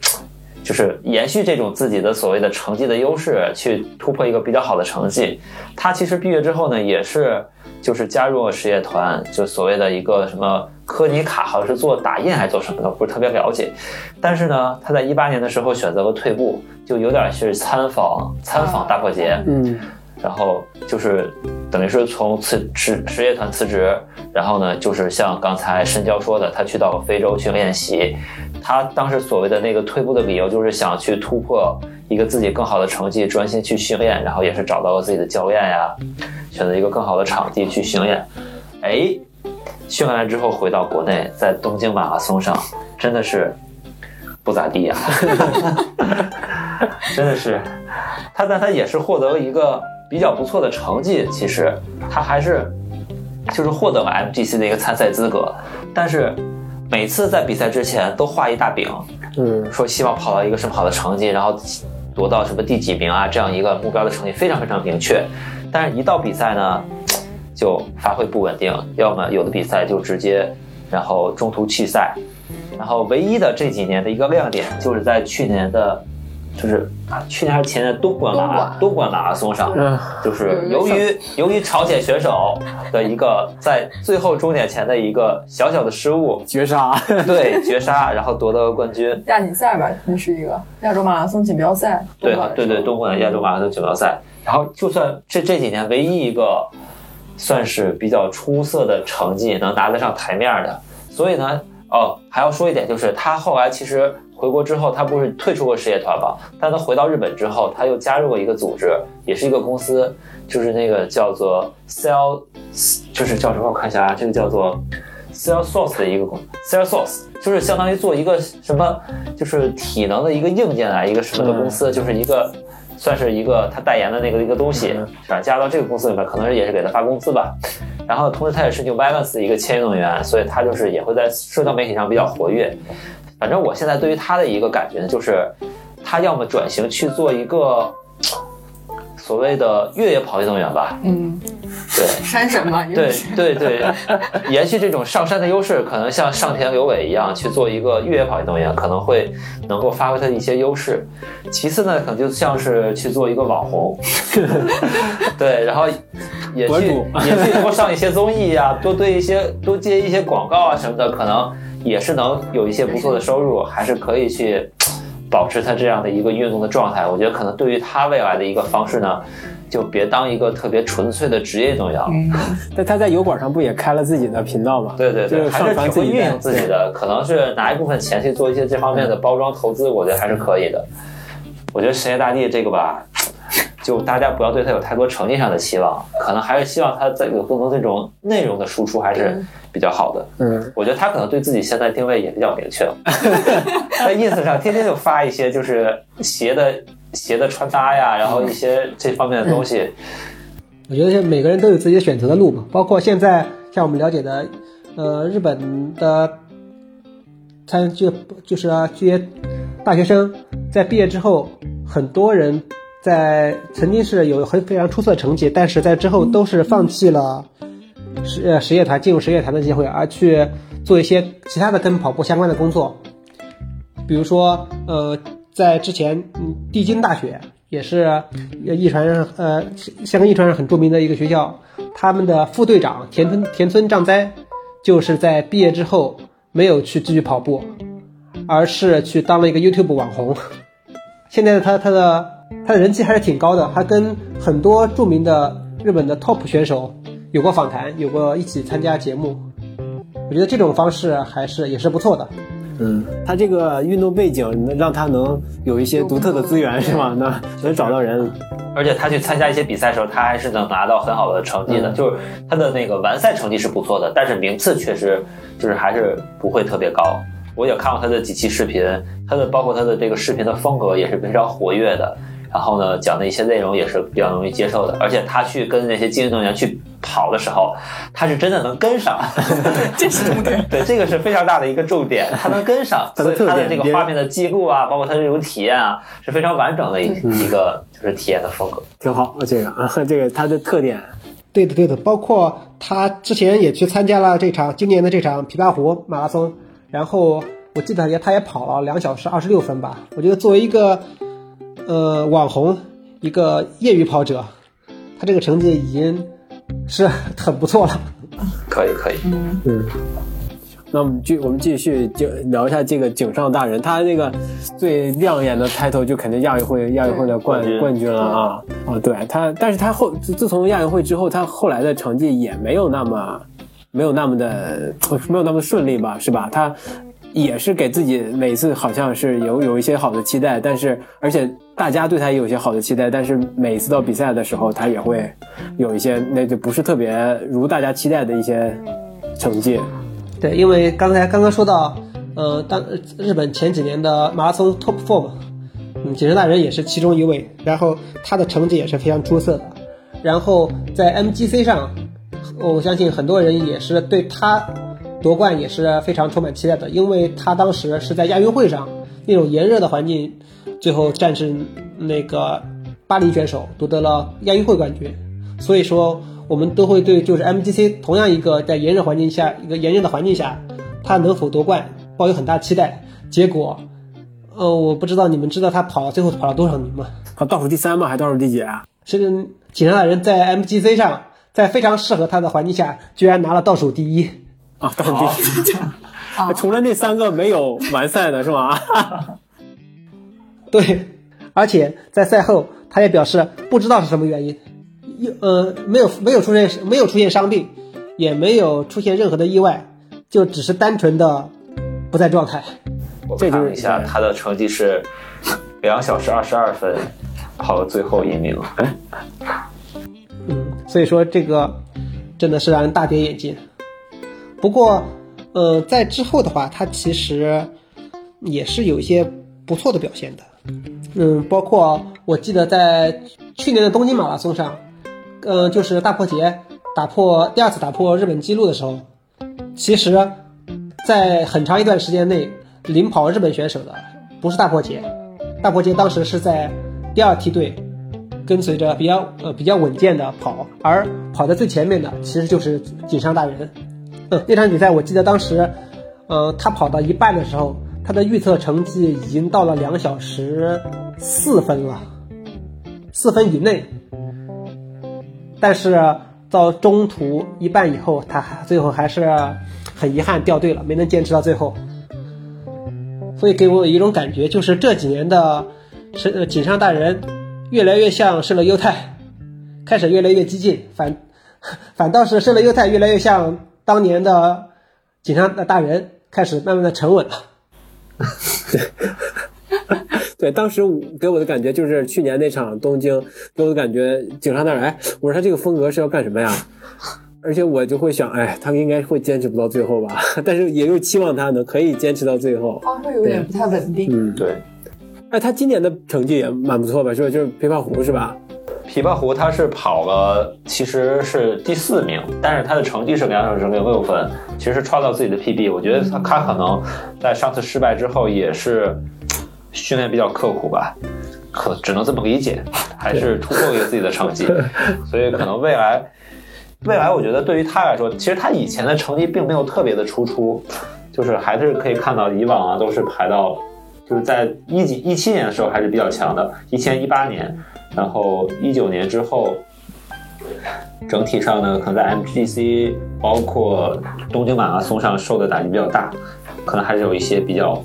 就是延续这种自己的所谓的成绩的优势，去突破一个比较好的成绩。他其实毕业之后呢，也是就是加入了实业团，就所谓的一个什么科尼卡，好像是做打印还是做什么的，不是特别了解。但是呢，他在一八年的时候选择了退步，就有点是参访参访大破节，嗯，然后就是等于是从辞职实业团辞职，然后呢，就是像刚才申娇说的，他去到非洲去练习。他当时所谓的那个退步的理由，就是想去突破一个自己更好的成绩，专心去训练，然后也是找到了自己的教练呀，选择一个更好的场地去训练。哎，训练完之后回到国内，在东京马拉松上真的是不咋地呀，(laughs) 真的是他，但他也是获得了一个比较不错的成绩。其实他还是就是获得了 MGC 的一个参赛资格，但是。每次在比赛之前都画一大饼，嗯，说希望跑到一个什么好的成绩，然后夺到什么第几名啊，这样一个目标的成绩非常非常明确。但是，一到比赛呢，就发挥不稳定，要么有的比赛就直接然后中途弃赛。然后，唯一的这几年的一个亮点，就是在去年的，就是啊，去年还是前年东莞马东莞马拉松上，嗯，就是由于由于朝鲜选手的一个在最后终点前的一个小小的失误，绝杀，对绝杀，然后夺得了冠军。亚锦赛吧，那是一个亚洲马拉松锦标赛。对对对，东莞亚洲马拉松锦标赛。然后就算这这几年唯一一个算是比较出色的成绩能拿得上台面的，所以呢，哦，还要说一点，就是他后来其实。回国之后，他不是退出过事业团嘛？但他回到日本之后，他又加入过一个组织，也是一个公司，就是那个叫做 Cell，就是叫什么？我看一下啊，这个叫做 Salesforce 的一个公 Salesforce，就是相当于做一个什么，就是体能的一个硬件啊，一个什么的公司，就是一个。算是一个他代言的那个一个东西，转加到这个公司里面，可能也是给他发工资吧。然后同时他也是 New Balance 的一个签运动员，所以他就是也会在社交媒体上比较活跃。反正我现在对于他的一个感觉呢，就是他要么转型去做一个所谓的越野跑运动员吧，嗯，对，山神嘛，对对对，延续这种上山的优势，可能像上田刘伟一样去做一个越野跑运动员，可能会能够发挥他的一些优势。其次呢，可能就像是去做一个网红，(laughs) 对，然后也去也去多上一些综艺啊，多对一些多接一些广告啊什么的，可能也是能有一些不错的收入，还是可以去保持他这样的一个运动的状态。我觉得可能对于他未来的一个方式呢，就别当一个特别纯粹的职业运动员了。但他在油管上不也开了自己的频道吗？对对对，就是上还是传自己的挺会运营自己的，可能是拿一部分钱去做一些这方面的包装投资，我觉得还是可以的。我觉得实业大地这个吧，就大家不要对他有太多成绩上的期望，可能还是希望他在有更多这种内容的输出还是比较好的。嗯，我觉得他可能对自己现在定位也比较明确了，(laughs) 在 ins 上天天就发一些就是鞋的鞋的穿搭呀，然后一些这方面的东西。我觉得每个人都有自己的选择的路嘛，包括现在像我们了解的，呃，日本的参就就是啊这些大学生在毕业之后，很多人在曾经是有很非常出色的成绩，但是在之后都是放弃了实呃实业团进入实业团的机会，而去做一些其他的跟跑步相关的工作，比如说呃，在之前嗯帝京大学也是呃艺传上呃香港艺传上很著名的一个学校，他们的副队长田村田村丈哉就是在毕业之后没有去继续跑步，而是去当了一个 YouTube 网红。现在的他他的他的人气还是挺高的，还跟很多著名的日本的 top 选手有过访谈，有过一起参加节目。我觉得这种方式还是也是不错的。嗯，他这个运动背景能让他能有一些独特的资源，是吗？那能找到人。而且他去参加一些比赛的时候，他还是能拿到很好的成绩的。嗯就是他的那个完赛成绩是不错的，但是名次确实就是还是不会特别高。我也看过他的几期视频，他的包括他的这个视频的风格也是非常活跃的。然后呢，讲的一些内容也是比较容易接受的。而且他去跟那些精英运动员去跑的时候，他是真的能跟上。(laughs) 这是重点。(laughs) 对，这个是非常大的一个重点，(laughs) 他能跟上，他的所以他的这个画面的记录啊，包括他这种体验啊，是非常完整的一嗯一个就是体验的风格。挺好，这个啊，这个它的特点，对的，对的，包括他之前也去参加了这场今年的这场琵琶湖马拉松，然后我记得也他也跑了两小时二十六分吧。我觉得作为一个呃网红，一个业余跑者，他这个成绩已经是很不错了。可以，可以。嗯。那我们继我们继续就聊一下这个井上大人，他这个最亮眼的 title 就肯定亚运会亚运会的冠冠军了啊啊！对他，但是他后自自从亚运会之后，他后来的成绩也没有那么没有那么的没有那么顺利吧，是吧？他也是给自己每次好像是有有一些好的期待，但是而且大家对他也有一些好的期待，但是每次到比赛的时候，他也会有一些那就不是特别如大家期待的一些成绩。对，因为刚才刚刚说到，呃，当日本前几年的马拉松 top four 嘛，嗯，井上大人也是其中一位，然后他的成绩也是非常出色的。然后在 MGC 上，我相信很多人也是对他夺冠也是非常充满期待的，因为他当时是在亚运会上那种炎热的环境，最后战胜那个巴黎选手，夺得了亚运会冠军。所以说，我们都会对就是 MGC 同样一个在炎热环境下，一个炎热的环境下，他能否夺冠抱有很大期待。结果，呃，我不知道你们知道他跑最后跑了多少名吗？他，倒数第三吗？还倒数第几啊？是济南的人在 MGC 上，在非常适合他的环境下，居然拿了倒数第一。啊，倒数第一。(laughs) (laughs) 除了那三个没有完赛的是吗？(laughs) 对，而且在赛后他也表示不知道是什么原因，又呃没有没有出现没有出现伤病，也没有出现任何的意外，就只是单纯的不在状态。我看了一下，他的成绩是两小时二十二分，跑了最后一名。嗯，所以说这个真的是让人大跌眼镜。不过，呃，在之后的话，他其实也是有一些不错的表现的。嗯，包括我记得在去年的东京马拉松上，嗯，就是大破节打破第二次打破日本纪录的时候，其实，在很长一段时间内领跑日本选手的不是大破节，大破节当时是在第二梯队。跟随着比较呃比较稳健的跑，而跑在最前面的其实就是井上大人。嗯，那场比赛我记得当时，呃，他跑到一半的时候，他的预测成绩已经到了两小时四分了，四分以内。但是到中途一半以后，他最后还是很遗憾掉队了，没能坚持到最后。所以给我一种感觉，就是这几年的是井上大人。越来越像胜了优太，开始越来越激进，反 (laughs) 反倒是胜了优太越来越像当年的 (laughs) 井上的大人，开始慢慢的沉稳了。(laughs) 对，当时给我的感觉就是去年那场东京，给我的感觉井上那儿，哎，我说他这个风格是要干什么呀？而且我就会想，哎，他应该会坚持不到最后吧？(laughs) 但是也又期望他能可以坚持到最后。他会有点不太稳定。嗯，对。哎，他今年的成绩也蛮不错吧？是吧？就是琵琶湖是吧？琵琶湖他是跑了，其实是第四名，但是他的成绩是两小时零六分，其实创造自己的 PB。我觉得他他可能在上次失败之后也是训练比较刻苦吧，可只能这么理解，还是突破一个自己的成绩，(laughs) 所以可能未来未来我觉得对于他来说，其实他以前的成绩并没有特别的突出，就是还是可以看到以往啊都是排到。就是在一几一七年的时候还是比较强的，一七一八年，然后一九年之后，整体上呢，可能在 MGC 包括东京马拉松上受的打击比较大，可能还是有一些比较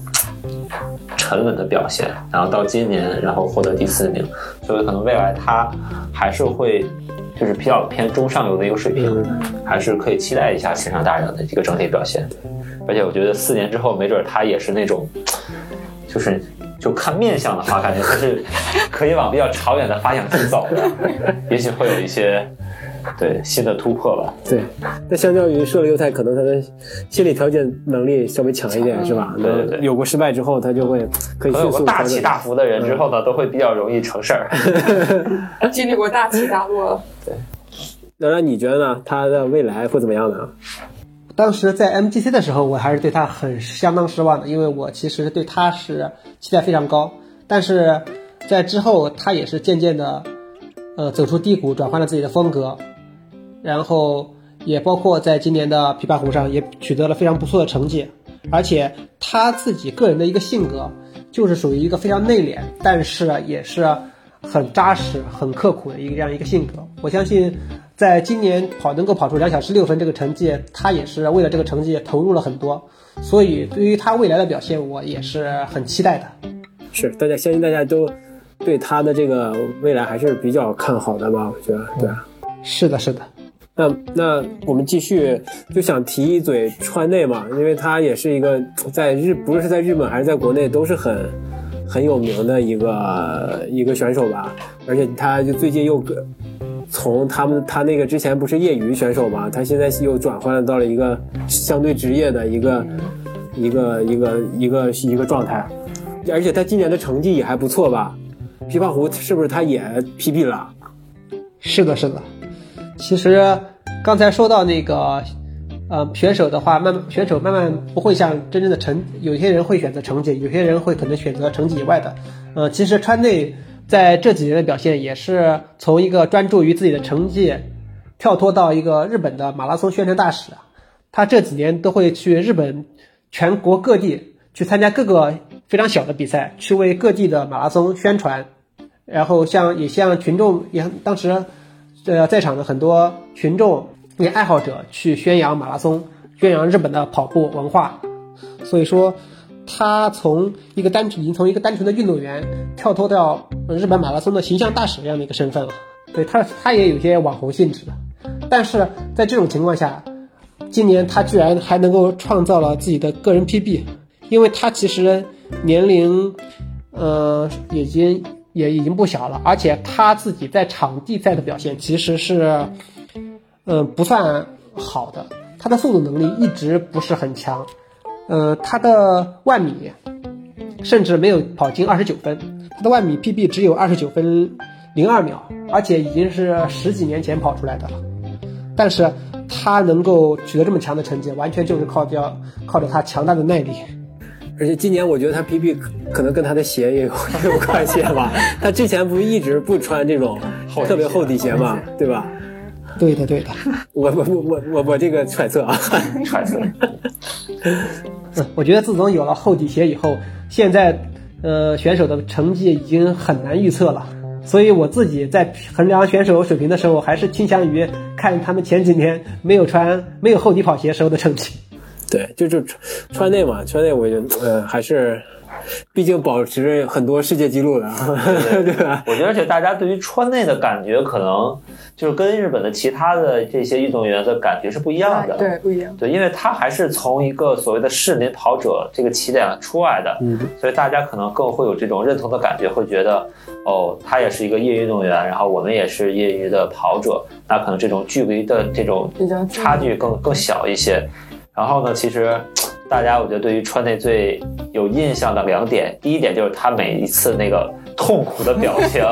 沉稳的表现。然后到今年，然后获得第四名，所以可能未来他还是会就是比较偏中上游的一个水平，还是可以期待一下线上大人的一个整体表现。而且我觉得四年之后，没准他也是那种。就是就看面相的话，感觉他是可以往比较长远的发向去走的，(laughs) 也许会有一些对新的突破吧。对，那相较于射了犹太，可能他的心理调节能力稍微强一点，是吧？对对对。有过失败之后，他就会可以迅速大起大伏的人之后呢，都会比较容易成事儿。(laughs) 经历过大起大落。对。那那你觉得呢？他的未来会怎么样呢？当时在 MGC 的时候，我还是对他很相当失望的，因为我其实对他是期待非常高。但是在之后，他也是渐渐的，呃，走出低谷，转换了自己的风格，然后也包括在今年的琵琶湖上也取得了非常不错的成绩。而且他自己个人的一个性格，就是属于一个非常内敛，但是也是很扎实、很刻苦的一个这样一个性格。我相信。在今年跑能够跑出两小时六分这个成绩，他也是为了这个成绩投入了很多，所以对于他未来的表现，我也是很期待的。是，大家相信大家都对他的这个未来还是比较看好的吧？我觉得，对，是的，是的。那那我们继续就想提一嘴川内嘛，因为他也是一个在日，不论是在日本还是在国内都是很很有名的一个一个选手吧，而且他就最近又跟。从他们他那个之前不是业余选手嘛，他现在又转换到了一个相对职业的一个一个一个一个一个状态，而且他今年的成绩也还不错吧？琵琶湖是不是他也 PB 了？是的，是的。其实刚才说到那个呃选手的话，慢选手慢慢不会像真正的成，有些人会选择成绩，有些人会可能选择成绩以外的。呃，其实川内。在这几年的表现也是从一个专注于自己的成绩，跳脱到一个日本的马拉松宣传大使。他这几年都会去日本全国各地去参加各个非常小的比赛，去为各地的马拉松宣传。然后像也向群众也当时呃在场的很多群众也爱好者去宣扬马拉松，宣扬日本的跑步文化。所以说。他从一个单纯，已经从一个单纯的运动员跳脱到日本马拉松的形象大使这样的一个身份了。对他，他也有些网红性质的。但是在这种情况下，今年他居然还能够创造了自己的个人 PB，因为他其实年龄，呃，已经也已经不小了，而且他自己在场地赛的表现其实是，嗯、不算好的，他的速度能力一直不是很强，呃，他的万米甚至没有跑进二十九分，他的万米 PB 只有二十九分零二秒，而且已经是十几年前跑出来的了。但是他能够取得这么强的成绩，完全就是靠掉靠着他强大的耐力。(laughs) 而且今年我觉得他 PB 可可能跟他的鞋也有也有关系吧。(laughs) 他之前不是一直不穿这种特别厚底鞋嘛，对吧？对的，对的。我我我我我我这个揣测啊，揣测。(laughs) 嗯，我觉得自从有了厚底鞋以后，现在呃选手的成绩已经很难预测了。所以我自己在衡量选手水平的时候，还是倾向于看他们前几年没有穿没有厚底跑鞋时候的成绩。对，就就川川内嘛，穿内我觉得呃还是，毕竟保持很多世界纪录的，(laughs) 对吧？我觉得，而且大家对于川内的感觉，可能就是跟日本的其他的这些运动员的感觉是不一样的。对，不一样。对，因为他还是从一个所谓的市民跑者这个起点出来的，嗯，所以大家可能更会有这种认同的感觉，会觉得哦，他也是一个业余运动员，然后我们也是业余的跑者，那可能这种距离的这种差距更更小一些。然后呢，其实大家我觉得对于川内最有印象的两点，第一点就是他每一次那个痛苦的表情，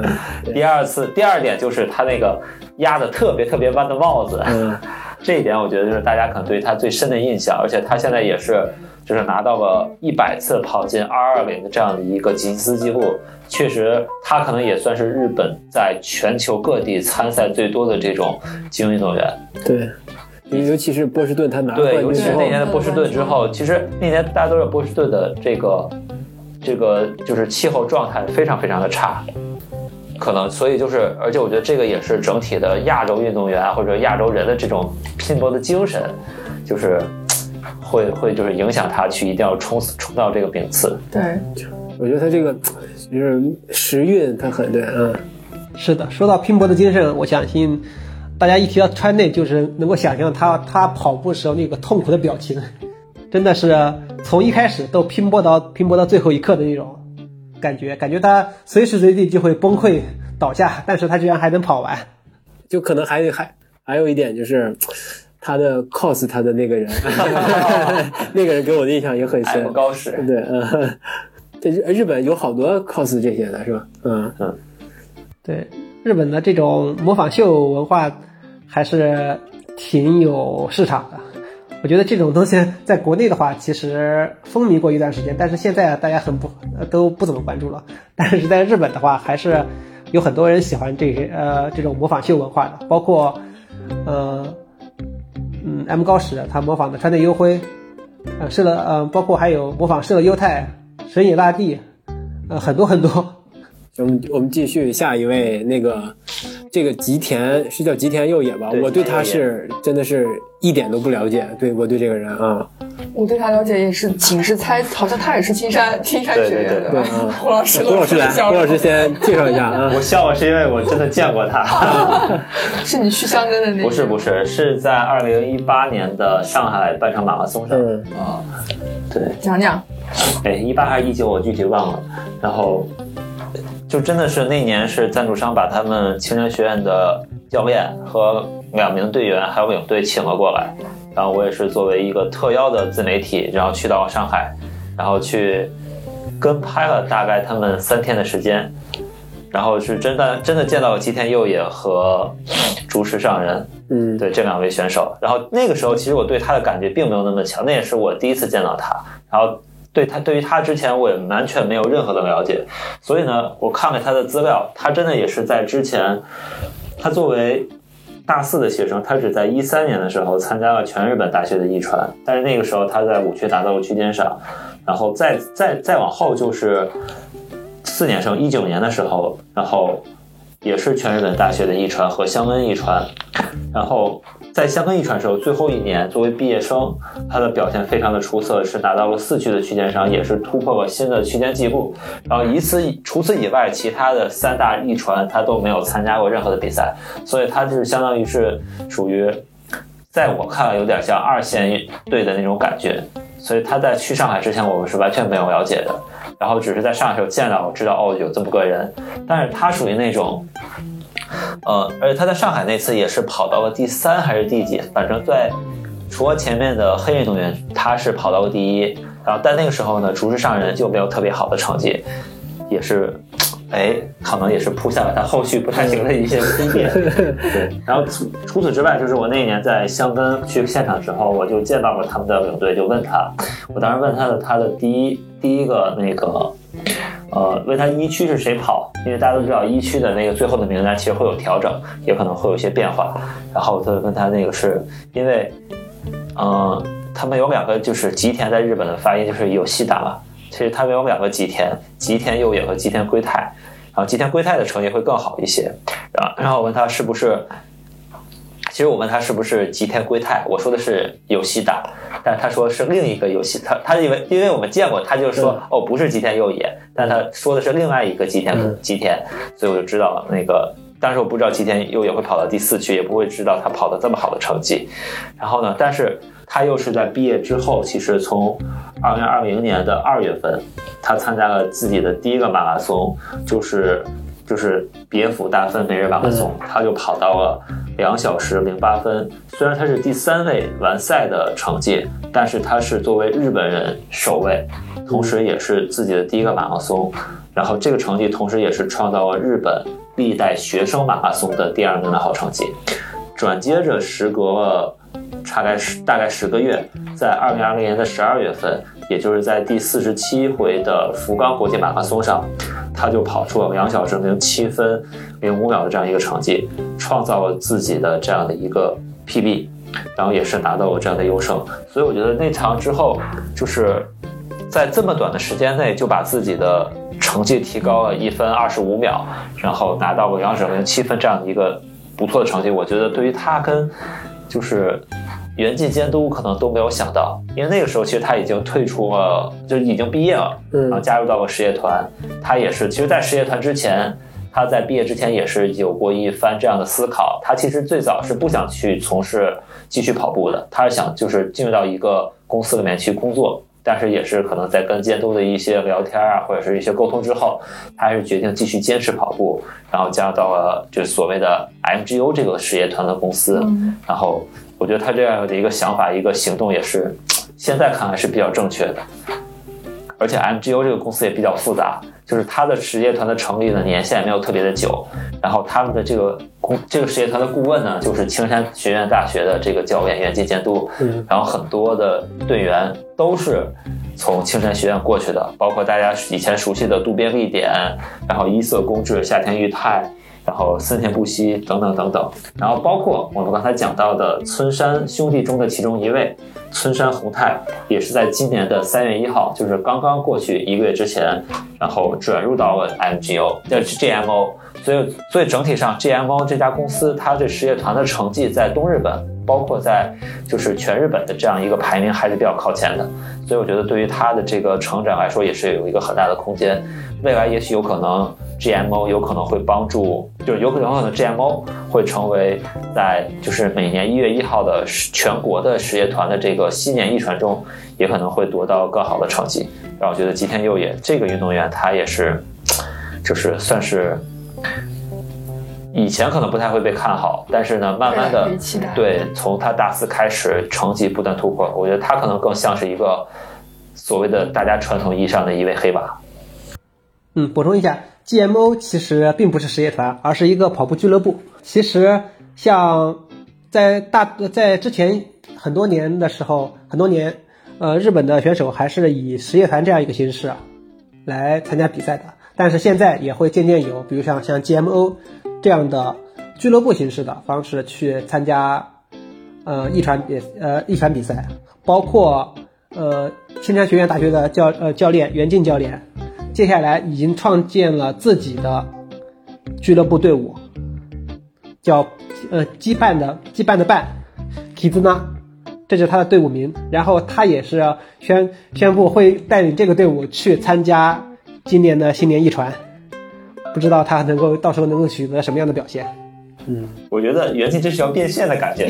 (laughs) 第二次第二点就是他那个压的特别特别弯的帽子，嗯这一点我觉得就是大家可能对他最深的印象，而且他现在也是就是拿到了一百次跑进二二零的这样的一个吉尼斯纪录，确实他可能也算是日本在全球各地参赛最多的这种精英运动员。对，尤其是波士顿他拿对，尤其是那年的波士顿之后，其实那年大家都知道波士顿的这个这个就是气候状态非常非常的差，可能所以就是，而且我觉得这个也是整体的亚洲运动员啊或者亚洲人的这种拼搏的精神，就是 (tsk) 会会就是影响他去一定要冲死冲到这个名次。对，我觉得他这个就是时运，他很对，嗯，是的，说到拼搏的精神，我相信大家一提到川内，就是能够想象他他跑步时候那个痛苦的表情，真的是从一开始都拼搏到拼搏到最后一刻的那种感觉，感觉他随时随地就会崩溃倒下，但是他居然还能跑完。就可能还还还有一点就是。他的 cos 他的那个人，(laughs) 那个人给我的印象也很深。高史，对，嗯，对日日本有好多 cos 这些的是吧？嗯嗯，对，日本的这种模仿秀文化还是挺有市场的。我觉得这种东西在国内的话，其实风靡过一段时间，但是现在大家很不都不怎么关注了。但是在日本的话，还是有很多人喜欢这些呃这种模仿秀文化的，包括呃嗯 M 高史他模仿的川内优辉，呃射了呃包括还有模仿射了优太、神野大地，呃很多很多。我们我们继续下一位，那个这个吉田是叫吉田佑也吧？对我对他是真的是一点都不了解，对我对这个人啊，我对他了解也是仅是猜，好像他也是青山青山学院的对对对对？(laughs) 胡老师，胡老师来，(laughs) 胡老师先介绍一下啊。我笑是因为我真的见过他。(laughs) 是你去香根的那不是不是，是在二零一八年的上海半场马拉松上。嗯啊，对，讲讲哎，一八还是一九，我具体忘了。然后就真的是那年是赞助商把他们青年学院的教练和两名队员还有领队请了过来，然后我也是作为一个特邀的自媒体，然后去到上海，然后去跟拍了大概他们三天的时间。然后是真的真的见到了吉田佑也和竹石上人，嗯，对这两位选手。然后那个时候，其实我对他的感觉并没有那么强，那也是我第一次见到他。然后对他对于他之前，我也完全没有任何的了解。所以呢，我看了他的资料，他真的也是在之前，他作为大四的学生，他只在一三年的时候参加了全日本大学的艺传，但是那个时候他在五区达到了区间赏，然后再再再往后就是四年生一九年的时候，然后也是全日本大学的艺传和香恩艺传，然后在香根一传时候最后一年作为毕业生，他的表现非常的出色，是拿到了四区的区间商，也是突破了新的区间记录。然后以此除此以外，其他的三大一传他都没有参加过任何的比赛，所以他就是相当于是属于，在我看来有点像二线队的那种感觉。所以他在去上海之前，我们是完全没有了解的。然后只是在上海时候见到，知道哦有这么个人，但是他属于那种，呃，而且他在上海那次也是跑到了第三还是第几，反正在除了前面的黑运动员，他是跑到了第一。然后但那个时候呢，竹之上人就没有特别好的成绩，也是。哎，可能也是铺下了他后续不太行的一些铺垫。(laughs) 对，然后除除此之外，就是我那一年在香根去现场之后，我就见到了他们的领队，就问他，我当时问他的他的第一第一个那个，呃，问他一区是谁跑，因为大家都知道一区的那个最后的名单其实会有调整，也可能会有一些变化。然后他问他那个是因为，嗯，他们有两个就是吉田在日本的发音就是有西达嘛。其实他们有两个吉田，吉田佑也和吉田圭太，然后吉田圭太的成绩会更好一些。然，然后我问他是不是，其实我问他是不是吉田圭太，我说的是有戏打，但他说是另一个游戏，他他因为因为我们见过，他就说哦不是吉田佑也，但他说的是另外一个吉田吉田，所以我就知道了那个。当时我不知道吉田佑也会跑到第四区，也不会知道他跑的这么好的成绩。然后呢，但是。他又是在毕业之后，其实从二零二零年的二月份，他参加了自己的第一个马拉松，就是就是别府大分每日马拉松，他就跑到了两小时零八分。虽然他是第三位完赛的成绩，但是他是作为日本人首位，同时也是自己的第一个马拉松。然后这个成绩同时也是创造了日本历代学生马拉松的第二名的好成绩。转接着时隔了。大概十大概十个月，在二零二零年的十二月份，也就是在第四十七回的福冈国际马拉松上，他就跑出了两小时零七分零五秒的这样一个成绩，创造了自己的这样的一个 PB，然后也是拿到了这样的优胜。所以我觉得那场之后，就是在这么短的时间内就把自己的成绩提高了一分二十五秒，然后拿到了两小时零七分这样的一个不错的成绩。我觉得对于他跟就是原晋监督可能都没有想到，因为那个时候其实他已经退出了，就已经毕业了，然后加入到了实业团。他也是，其实，在实业团之前，他在毕业之前也是有过一番这样的思考。他其实最早是不想去从事继续跑步的，他是想就是进入到一个公司里面去工作。但是也是可能在跟监督的一些聊天啊，或者是一些沟通之后，他还是决定继续坚持跑步，然后加入到了就所谓的 MGO 这个事业团的公司。然后我觉得他这样的一个想法、一个行动也是 (tsk) 现在看来是比较正确的。而且 MGO 这个公司也比较复杂，就是它的实业团的成立的年限没有特别的久，然后他们的这个公这个实业团的顾问呢，就是青山学院大学的这个教练、原级监督，然后很多的队员都是从青山学院过去的，包括大家以前熟悉的渡边利典，然后一色公治、夏田裕太。然后森田不息等等等等，然后包括我们刚才讲到的村山兄弟中的其中一位村山宏太，也是在今年的三月一号，就是刚刚过去一个月之前，然后转入到了 MGO，叫 GMO。所以，所以整体上 GMO 这家公司，它这实业团的成绩在东日本，包括在就是全日本的这样一个排名还是比较靠前的。所以，我觉得对于他的这个成长来说，也是有一个很大的空间。未来也许有可能。GMO 有可能会帮助，就是有可能可能 GMO 会成为在就是每年一月一号的全国的实业团的这个新年一传中，也可能会夺到更好的成绩。然后我觉得吉田佑也这个运动员，他也是，就是算是以前可能不太会被看好，但是呢，慢慢的对从他大四开始成绩不断突破，我觉得他可能更像是一个所谓的大家传统意义上的一位黑马。嗯，补充一下。GMO 其实并不是实业团，而是一个跑步俱乐部。其实，像在大在之前很多年的时候，很多年，呃，日本的选手还是以实业团这样一个形式来参加比赛的。但是现在也会渐渐有，比如像像 GMO 这样的俱乐部形式的方式去参加，呃，一传比呃一传比赛，包括呃青山学院大学的教呃教练袁静教练。接下来已经创建了自己的俱乐部队伍，叫呃羁绊的羁绊的绊，痞子呢，这就是他的队伍名。然后他也是宣宣布会带领这个队伍去参加今年的新年一传，不知道他能够到时候能够取得什么样的表现。嗯，我觉得元气这是要变现的感觉，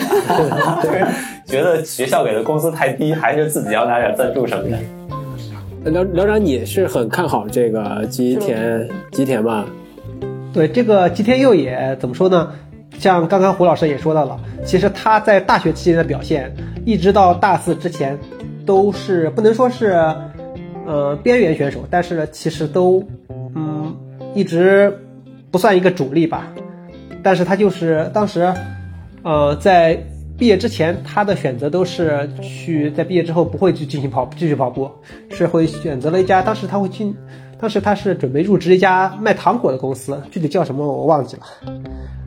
就 (laughs) 是觉得学校给的工资太低，还是自己要拿点赞助什么的。辽辽长，你是很看好这个吉田吉田吧？对这个吉田佑也怎么说呢？像刚刚胡老师也说到了，其实他在大学期间的表现，一直到大四之前，都是不能说是，呃，边缘选手，但是呢其实都，嗯，一直不算一个主力吧。但是他就是当时，呃，在毕业之前，他的选择都是去在毕业之后不会去进行跑继续跑步，是会选择了一家当时他会进，当时他是准备入职一家卖糖果的公司，具体叫什么我忘记了。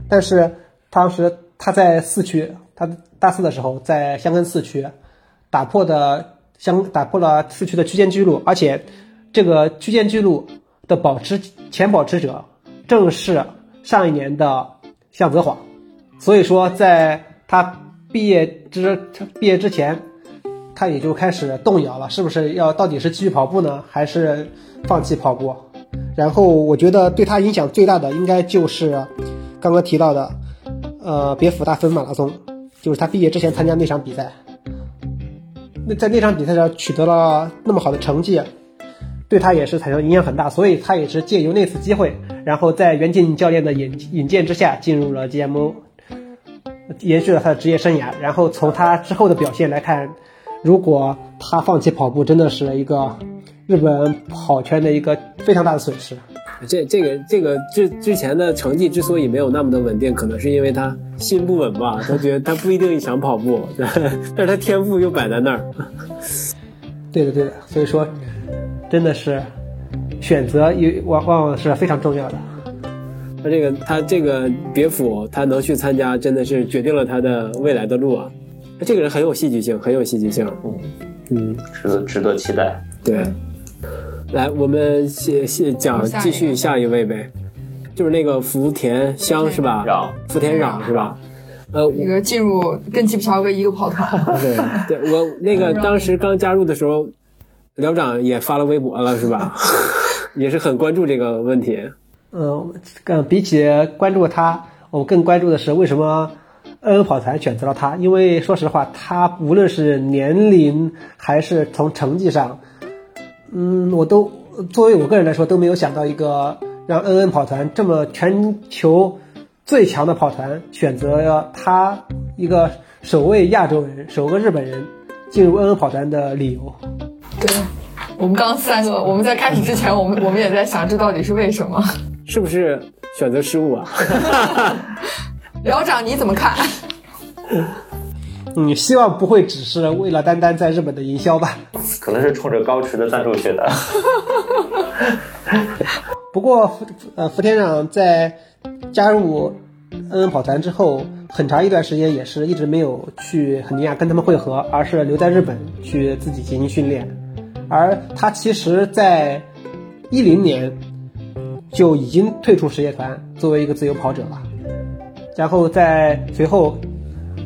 但是当时他在四区，他大四的时候在香根四区打破的相打破了四区的区间记录，而且这个区间记录的保持前保持者正是上一年的向泽晃，所以说在他毕业之毕业之前，他也就开始动摇了，是不是要到底是继续跑步呢，还是放弃跑步？然后我觉得对他影响最大的应该就是刚刚提到的，呃，别府大分马拉松，就是他毕业之前参加那场比赛，那在那场比赛上取得了那么好的成绩，对他也是产生影响很大，所以他也是借由那次机会，然后在袁静教练的引引荐之下进入了 GMO，延续了他的职业生涯。然后从他之后的表现来看，如果他放弃跑步，真的是一个日本跑圈的一个非常大的损失。这这个这个之之前的成绩之所以没有那么的稳定，可能是因为他心不稳吧。他觉得他不一定想跑步，但是他天赋又摆在那儿。对的，对的。所以说，真的是选择有往往往是非常重要的。他这个他这个别府他能去参加，真的是决定了他的未来的路啊。他这个人很有戏剧性，很有戏剧性。嗯嗯，值得值得期待。对。来，我们先先讲继续下一位呗，就是那个福田香是吧？福田壤是吧？呃，一个进入跟吉普乔格一个跑团。(laughs) 对对，我那个 (laughs) 当时刚加入的时候，辽长也发了微博了是吧？(laughs) 也是很关注这个问题。嗯，更比起关注他，我更关注的是为什么恩恩跑团选择了他？因为说实话，他无论是年龄还是从成绩上。嗯，我都作为我个人来说都没有想到一个让恩恩跑团这么全球最强的跑团选择他一个首位亚洲人、首个日本人进入恩恩跑团的理由。对，我们刚三个，我们在开始之前，我们我们也在想这到底是为什么？是不是选择失误啊？(laughs) 辽长你怎么看？(laughs) 嗯，希望不会只是为了单单在日本的营销吧？可能是冲着高驰的赞助去的。(laughs) 不过福呃福田长在加入恩恩跑团之后，很长一段时间也是一直没有去肯尼亚跟他们会合，而是留在日本去自己进行训练。而他其实，在一零年就已经退出实业团，作为一个自由跑者了。然后在随后，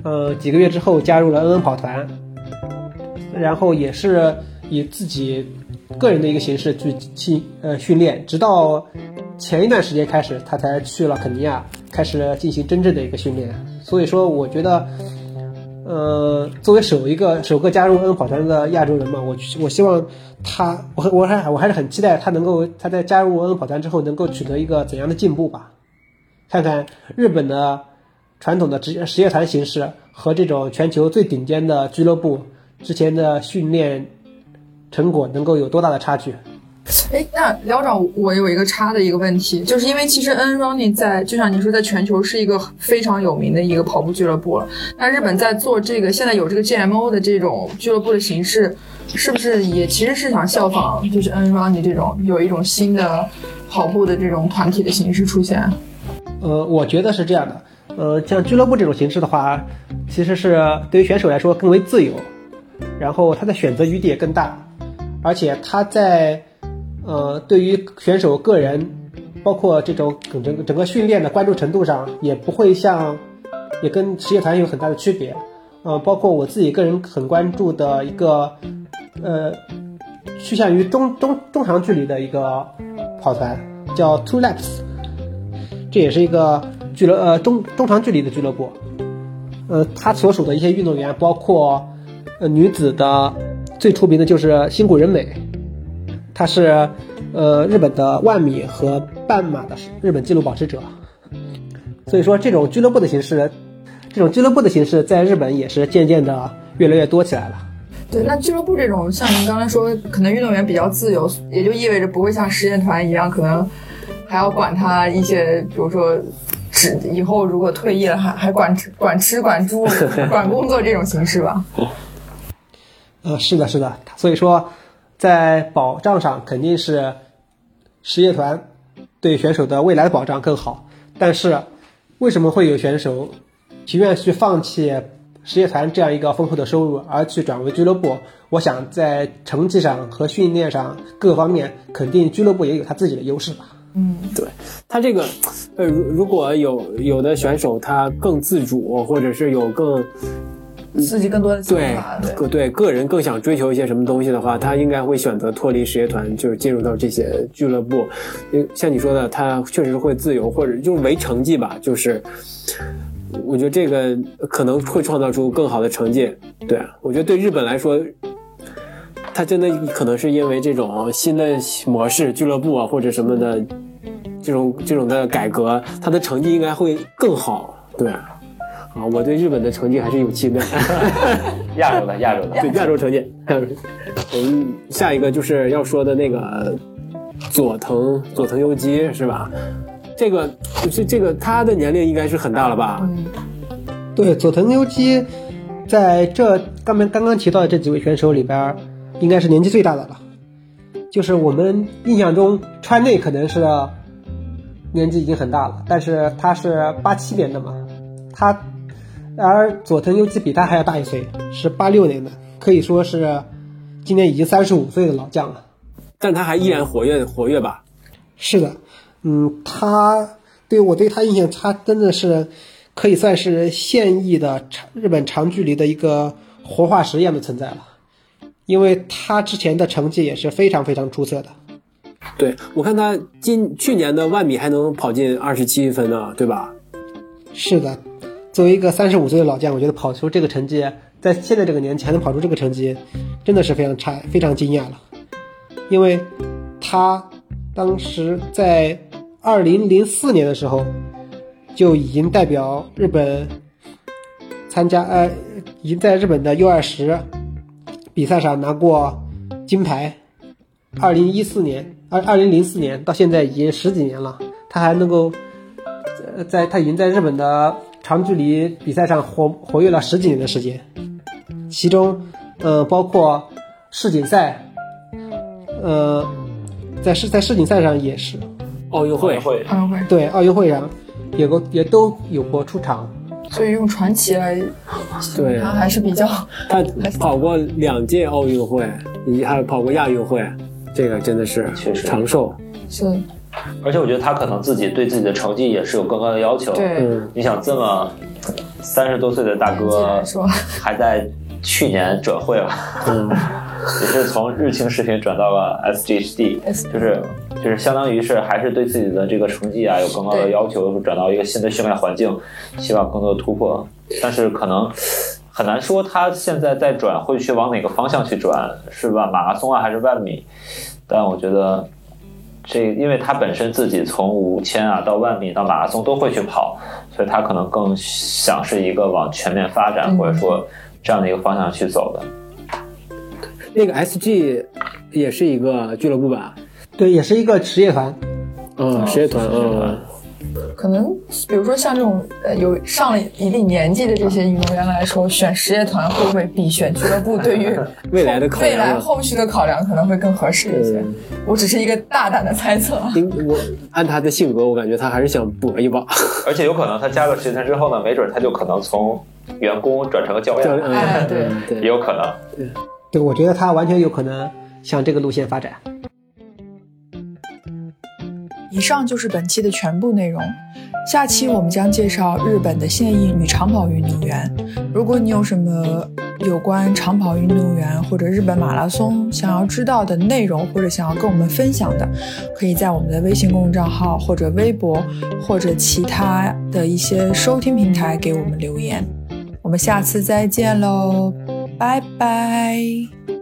呃几个月之后加入了恩恩跑团，然后也是以自己个人的一个形式去训呃训练，直到前一段时间开始，他才去了肯尼亚，开始进行真正的一个训练。所以说，我觉得，呃，作为首一个首个加入恩恩跑团的亚洲人嘛，我我希望他，我我还我还是很期待他能够他在加入恩恩跑团之后能够取得一个怎样的进步吧。看看日本的传统的职业实业团形式和这种全球最顶尖的俱乐部之前的训练成果能够有多大的差距？哎，那廖长，我有一个插的一个问题，就是因为其实 N Running 在就像您说，在全球是一个非常有名的一个跑步俱乐部了。那日本在做这个，现在有这个 GMO 的这种俱乐部的形式，是不是也其实是想效仿就是 N Running 这种有一种新的跑步的这种团体的形式出现？呃，我觉得是这样的。呃，像俱乐部这种形式的话，其实是对于选手来说更为自由，然后他的选择余地也更大，而且他在呃对于选手个人，包括这种整整整个训练的关注程度上，也不会像也跟职业团有很大的区别。呃，包括我自己个人很关注的一个呃趋向于中中中长距离的一个跑团，叫 Two Laps。这也是一个俱乐呃中中长距离的俱乐部，呃，他所属的一些运动员包括呃女子的最出名的就是新谷仁美，她是呃日本的万米和半马的日本纪录保持者，所以说这种俱乐部的形式，这种俱乐部的形式在日本也是渐渐的越来越多起来了。对，那俱乐部这种，像您刚才说，可能运动员比较自由，也就意味着不会像实验团一样，可能还要管他一些，比如说，只以后如果退役了，还还管吃管吃管住管工作这种形式吧。(laughs) 呃，是的，是的，所以说在保障上肯定是实业团对选手的未来的保障更好。但是为什么会有选手情愿去放弃实业团这样一个丰厚的收入，而去转为俱乐部？我想在成绩上和训练上各方面，肯定俱乐部也有他自己的优势吧。嗯，对他这个，呃，如如果有有的选手他更自主，或者是有更自己更多的想对法，对。个对个人更想追求一些什么东西的话，他应该会选择脱离实业团，就是进入到这些俱乐部。因为像你说的，他确实会自由，或者就是为成绩吧，就是。我觉得这个可能会创造出更好的成绩。对我觉得对日本来说，他真的可能是因为这种新的模式俱乐部啊或者什么的这种这种的改革，他的成绩应该会更好。对啊，我对日本的成绩还是有期待。(laughs) 亚洲的亚洲的，对亚洲成绩，亚洲成绩。我们下一个就是要说的那个佐藤佐藤优基是吧？这个是这个他的年龄应该是很大了吧？嗯，对，佐藤优基在这刚刚刚刚提到的这几位选手里边，应该是年纪最大的了。就是我们印象中川内可能是年纪已经很大了，但是他是八七年的嘛，他而佐藤优基比他还要大一岁，是八六年的，可以说是今年已经三十五岁的老将了。但他还依然活跃活跃吧？是的，嗯，他对我对他印象，他真的是可以算是现役的长日本长距离的一个活化石一样的存在了，因为他之前的成绩也是非常非常出色的。对我看他今去年的万米还能跑进二十七分呢，对吧？是的，作为一个三十五岁的老将，我觉得跑出这个成绩，在现在这个年纪还能跑出这个成绩，真的是非常差，非常惊讶了。因为他当时在二零零四年的时候，就已经代表日本参加，呃，已经在日本的 U 二十比赛上拿过金牌。二零一四年，二二零零四年到现在已经十几年了，他还能够，呃，在他已经在日本的长距离比赛上活活跃了十几年的时间，其中，呃，包括世锦赛，呃，在世在世锦赛上也是，奥运会，会。奥运会，对奥运会上也过也都有过出场。所以用传奇来对。他还是比较他跑过两届奥运会，你还跑过亚运会，这个真的是确实。长寿。是。而且我觉得他可能自己对自己的成绩也是有更高的要求。对。嗯，你想这么三十多岁的大哥还在去年转会了，嗯，(laughs) 也是从日清视频转到了 SGHD，S 就是就是相当于是还是对自己的这个成绩啊有更高的要求，转到一个新的训练环境，希望更多的突破。但是可能很难说他现在在转会去往哪个方向去转，是吧？马拉松啊还是万米？但我觉得这，因为他本身自己从五千啊到万米到马拉松都会去跑，所以他可能更想是一个往全面发展，嗯或者说这样的一个方向去走的。那个 SG 也是一个俱乐部吧？对，也是一个职业团。嗯，职业团，嗯，可能比如说像这种呃有上了一定年纪的这些运动员来说，选实业团会不会比选俱乐部对于 (laughs) 未来的考未来。后续的考量可能会更合适一些嗯？我只是一个大胆的猜测。我按他的性格，我感觉他还是想搏一把。(laughs) 而且有可能他加入实业团之后呢，没准他就可能从员工转成个教练，哎对嗯对 (laughs) 也有可能。对，我觉得他完全有可能向这个路线发展。以上就是本期的全部内容。下期我们将介绍日本的现役女长跑运动员。如果你有什么有关长跑运动员或者日本马拉松想要知道的内容，或者想要跟我们分享的，可以在我们的微信公众账号或者微博或者其他的一些收听平台给我们留言。我们下次再见喽，拜拜。